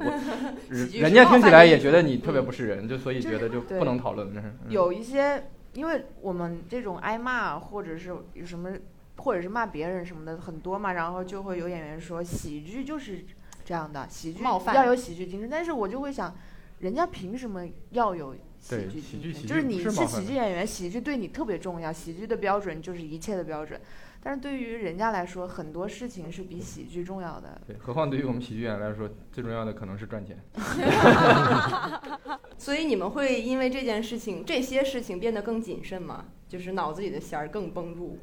B: 人家听起来也觉得你特别不是人，就所以觉得就不能讨论，这是嗯
C: 有一些，因为我们这种挨骂或者是有什么，或者是骂别人什么的很多嘛，然后就会有演员说喜剧就是这样的，喜剧
A: 冒犯
C: 要有喜剧精神，但是我就会想，人家凭什么要有喜剧精神？
B: 喜剧
C: 就是你是喜剧演员，喜剧对你特别重要，喜剧的标准就是一切的标准。但是对于人家来说，很多事情是比喜剧重要的。
B: 对，何况对于我们喜剧演员来说，最重要的可能是赚钱。[LAUGHS] [LAUGHS]
A: 所以你们会因为这件事情、这些事情变得更谨慎吗？就是脑子里的弦儿更绷住，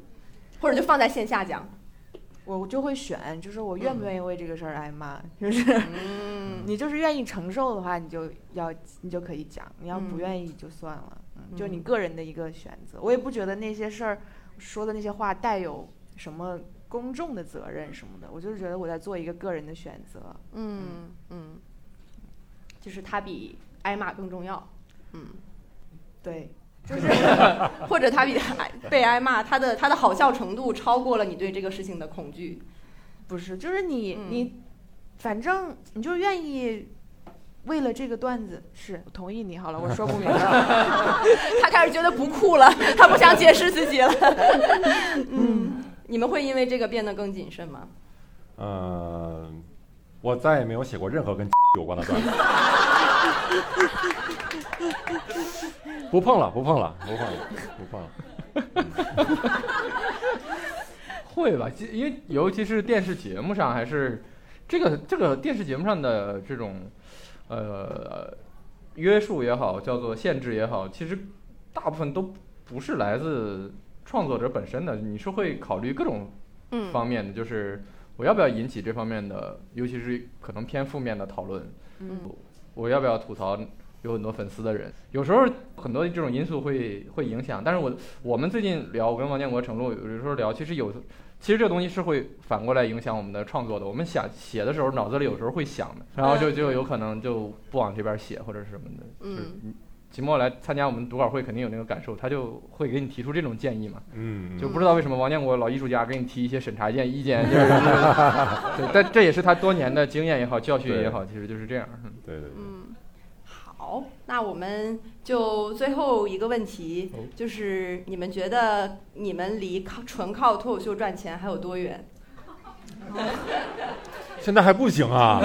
A: 或者就放在线下讲。
C: 我就会选，就是我愿不愿意为这个事儿挨骂，就是
A: 嗯，[LAUGHS]
C: 你就是愿意承受的话，你就要你就可以讲；你要
A: 嗯。
C: 不愿意就算了，嗯，就你
A: 嗯。
C: 个人的一个选择。我也不觉得那些事儿说的那些话带有什么公众的责任什么的，我就是觉得我在做一个个人的选择。
A: 嗯嗯，就是它比挨骂更重要。嗯，
C: 对，
A: 就是或者他比挨 [LAUGHS] 被挨骂，他的他的好笑程度超过了你对这个事情的恐惧。
C: 不是，就是你、
A: 嗯
C: 你，反正你就愿意。为了这个段子，是我同意你好了，我说不明白了。[LAUGHS]
A: 他开始觉得不酷了，他不想解释自己了。[LAUGHS] 嗯，你们会因为这个变得更谨慎吗？
D: 嗯，我再也没有写过任何跟有关的段子，[LAUGHS] 不碰了，不碰了，不碰了，不碰了。
B: 会吧？因为尤其是电视节目上，还是这个这个电视节目上的这种呃约束也好，叫做限制也好，其实大部分都不是来自创作者本身的，你是会考虑各种
A: 嗯
B: 方面的，就是我要不要引起这方面的，尤其是可能偏负面的讨论，
C: 嗯
B: 我要不要吐槽有很多粉丝的人？有时候很多这种因素会会影响，但是我我们最近聊，我跟王建国、程璐有时候聊，其实有，其实这个东西是会反过来影响我们的创作的。我们想写的时候，脑子里有时候会想的，然后就就有可能就不往这边写或者是什么的。就
A: 嗯
B: 你期末来参加我们读稿会，肯定有那个感受，他就会给你提出这种建议嘛。
D: 嗯，
B: 就不知道为什么王建国老艺术家给你提一些审查建意见，[LAUGHS] 就是对，[LAUGHS] 但这也是他多年的经验也好，教训也好，其实就是这样。嗯
D: 对对对。
A: 嗯，好，那我们就最后一个问题
B: 哦，
A: 就是你们觉得你们离靠纯靠脱口秀赚钱还有多远？
D: 现在还不行啊？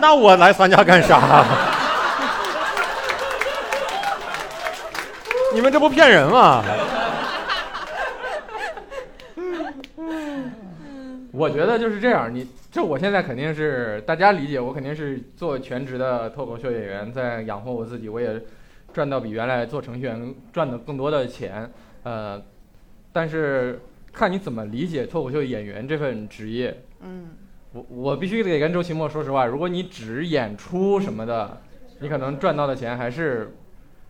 D: 那我来参加干啥？你们这不骗人吗？
B: 我觉得就是这样，你这我现在肯定是大家理解，我肯定是做全职的脱口秀演员，在养活我自己，我也赚到比原来做程序员赚的更多的钱，呃，但是看你怎么理解脱口秀演员这份职业。
C: 嗯
B: 我我必须得跟周奇墨说实话，如果你只演出什么的，你可能赚到的钱还是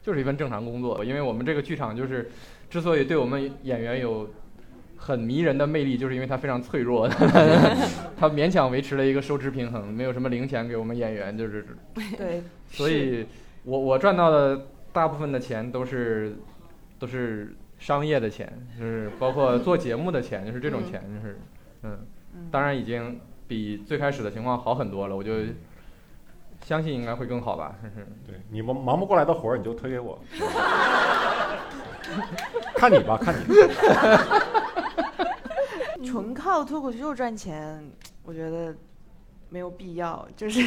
B: 就是一份正常工作，因为我们这个剧场就是之所以对我们演员有很迷人的魅力，就是因为它非常脆弱，[LAUGHS] 它勉强维持了一个收支平衡，没有什么零钱给我们演员，就是
C: 对，
B: 所以我我赚到的大部分的钱都是都是商业的钱，就是包括做节目的钱，就是这种钱，就是嗯。
C: 嗯。
B: 当然已经比最开始的情况好很多了，我就相信应该会更好吧。就是
D: 对你们忙不过来的活儿，你就推给我。[LAUGHS] 看你吧，看你。[LAUGHS]
C: 纯靠脱口秀赚钱，我觉得没有必要，就是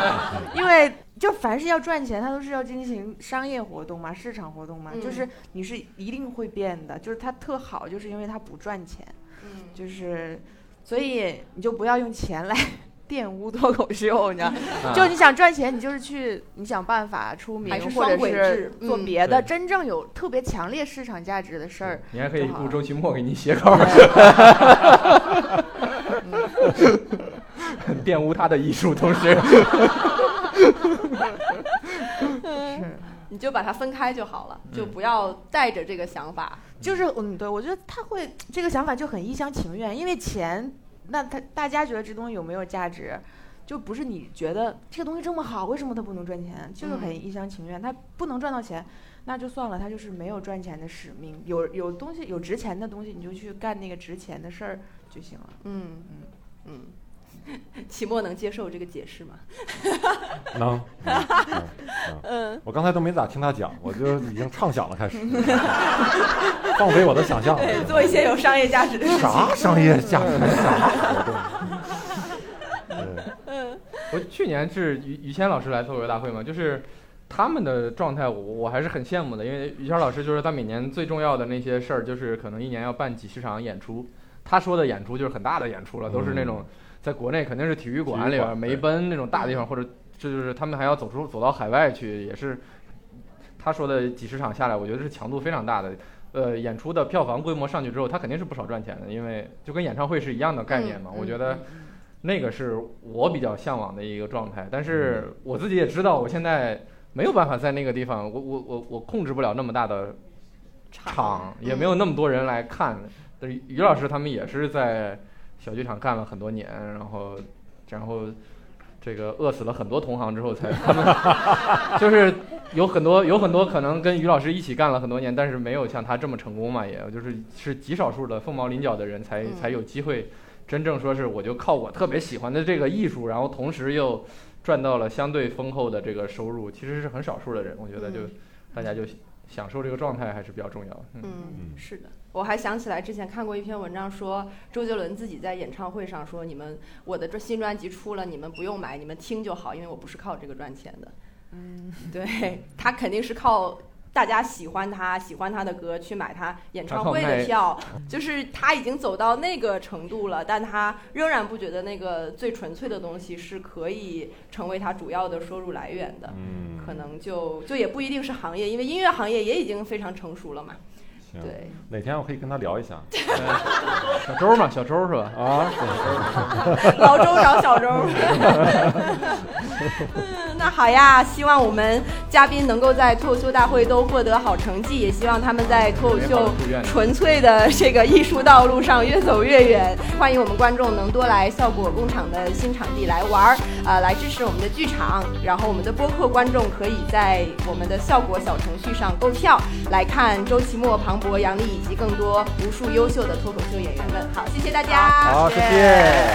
C: [LAUGHS] 因为就凡是要赚钱，它都是要进行商业活动嘛，市场活动嘛，
A: 嗯
C: 就是你是一定会变的，就是它特好，就是因为它不赚钱，
A: 嗯，
C: 就是所以你就不要用钱来玷污脱口秀，你知道。
B: 啊
C: 就你想赚钱，你就是去你想办法出名
A: 还是，
C: 或者
A: 双轨
C: 是做别的，
B: 对
C: 真正有特别强烈市场价值的事儿。
B: 你还可以雇周奇墨给你写稿，[LAUGHS] 玷污他的艺术，同时 [LAUGHS]
C: 是，
A: 你就把它分开就好了，就
B: 嗯
A: 不要带着这个想法。
C: 就是嗯，对我觉得他会这个想法就很一厢情愿，因为钱，那他大家觉得这东西有没有价值，就不是你觉得这个东西这么好，为什么它不能赚钱？就是很
A: 嗯
C: 一厢情愿，它不能赚到钱，那就算了，它就是没有赚钱的使命。有有东西有值钱的东西，你就去干那个值钱的事儿就行了。
A: 嗯嗯嗯，[LAUGHS] 期末能接受这个解释吗？[LAUGHS]
D: 能，能能
A: 嗯，
D: 我刚才都没咋听他讲，我就已经畅想了，开始 [LAUGHS] 放飞我的想象。
A: 对，做一些有商业价值的事情。
D: 啥商业价值？啥活动？对，
A: 嗯
B: 我去年是于于谦老师来脱口秀大会嘛，就是他们的状态我，我还是很羡慕的，因为于谦老师就是他每年最重要的那些事儿，就是可能一年要办几十场演出。他说的演出就是很大的演出了，都是那种在国内肯定是体育馆里边、
D: 体育馆
B: 梅奔那种大地方，或者这就是他们还要走出走到海外去，也是他说的几十场下来，我觉得是强度非常大的。呃，演出的票房规模上去之后，他肯定是不少赚钱的，因为就跟演唱会是一样的概念嘛。
A: 嗯
B: 我觉得那个是我比较向往的一个状态，但是我自己也知道，我现在没有办法在那个地方，我我我我控制不了那么大的场，也没有那么多人来看。但是于老师他们也是在小剧场干了很多年，然后然后这个饿死了很多同行之后才他们就是有很多有很多可能跟于老师一起干了很多年，但是没有像他这么成功嘛，也就是是极少数的凤毛麟角的人才
A: 嗯
B: 才有机会真正说是我就靠我特别喜欢的这个艺术，然后同时又赚到了相对丰厚的这个收入，其实是很少数的人，我觉得就
A: 嗯
B: 大家就享受这个状态还是比较重要的。嗯。
A: 嗯，
D: 嗯。
A: 是的，我还想起来之前看过一篇文章说，周杰伦自己在演唱会上说：“你们我的这新专辑出了，你们不用买，你们听就好，因为我不是靠这个赚钱的。[LAUGHS] ”
C: 嗯，
A: 对他肯定是靠大家喜欢他、喜欢他的歌去买他演唱会的票，就是他已经走到那个程度了，但他仍然不觉得那个最纯粹的东西是可以成为他主要的收入来源的。
D: 嗯，
A: 可能就就也不一定是行业，因为音乐行业也已经非常成熟了嘛。
D: 行，
A: 对，
D: 哪天我可以跟他聊一下 [LAUGHS]
B: 小周嘛，小周是吧？
D: 啊？[LAUGHS]
A: 老周找小周。[LAUGHS] 嗯，那好呀，希望我们嘉宾能够在脱口秀大会都获得好成绩，也希望他们在脱口秀纯粹的这个艺术道路上越走越远。欢迎我们观众能多来效果工厂的新场地来玩儿，啊、来支持我们的剧场。然后我们的播客观众可以在我们的效果小程序上购票来看周奇墨、庞博杨笠以及更多无数优秀的脱口秀演员们，好，谢谢大家。
D: 好，谢谢。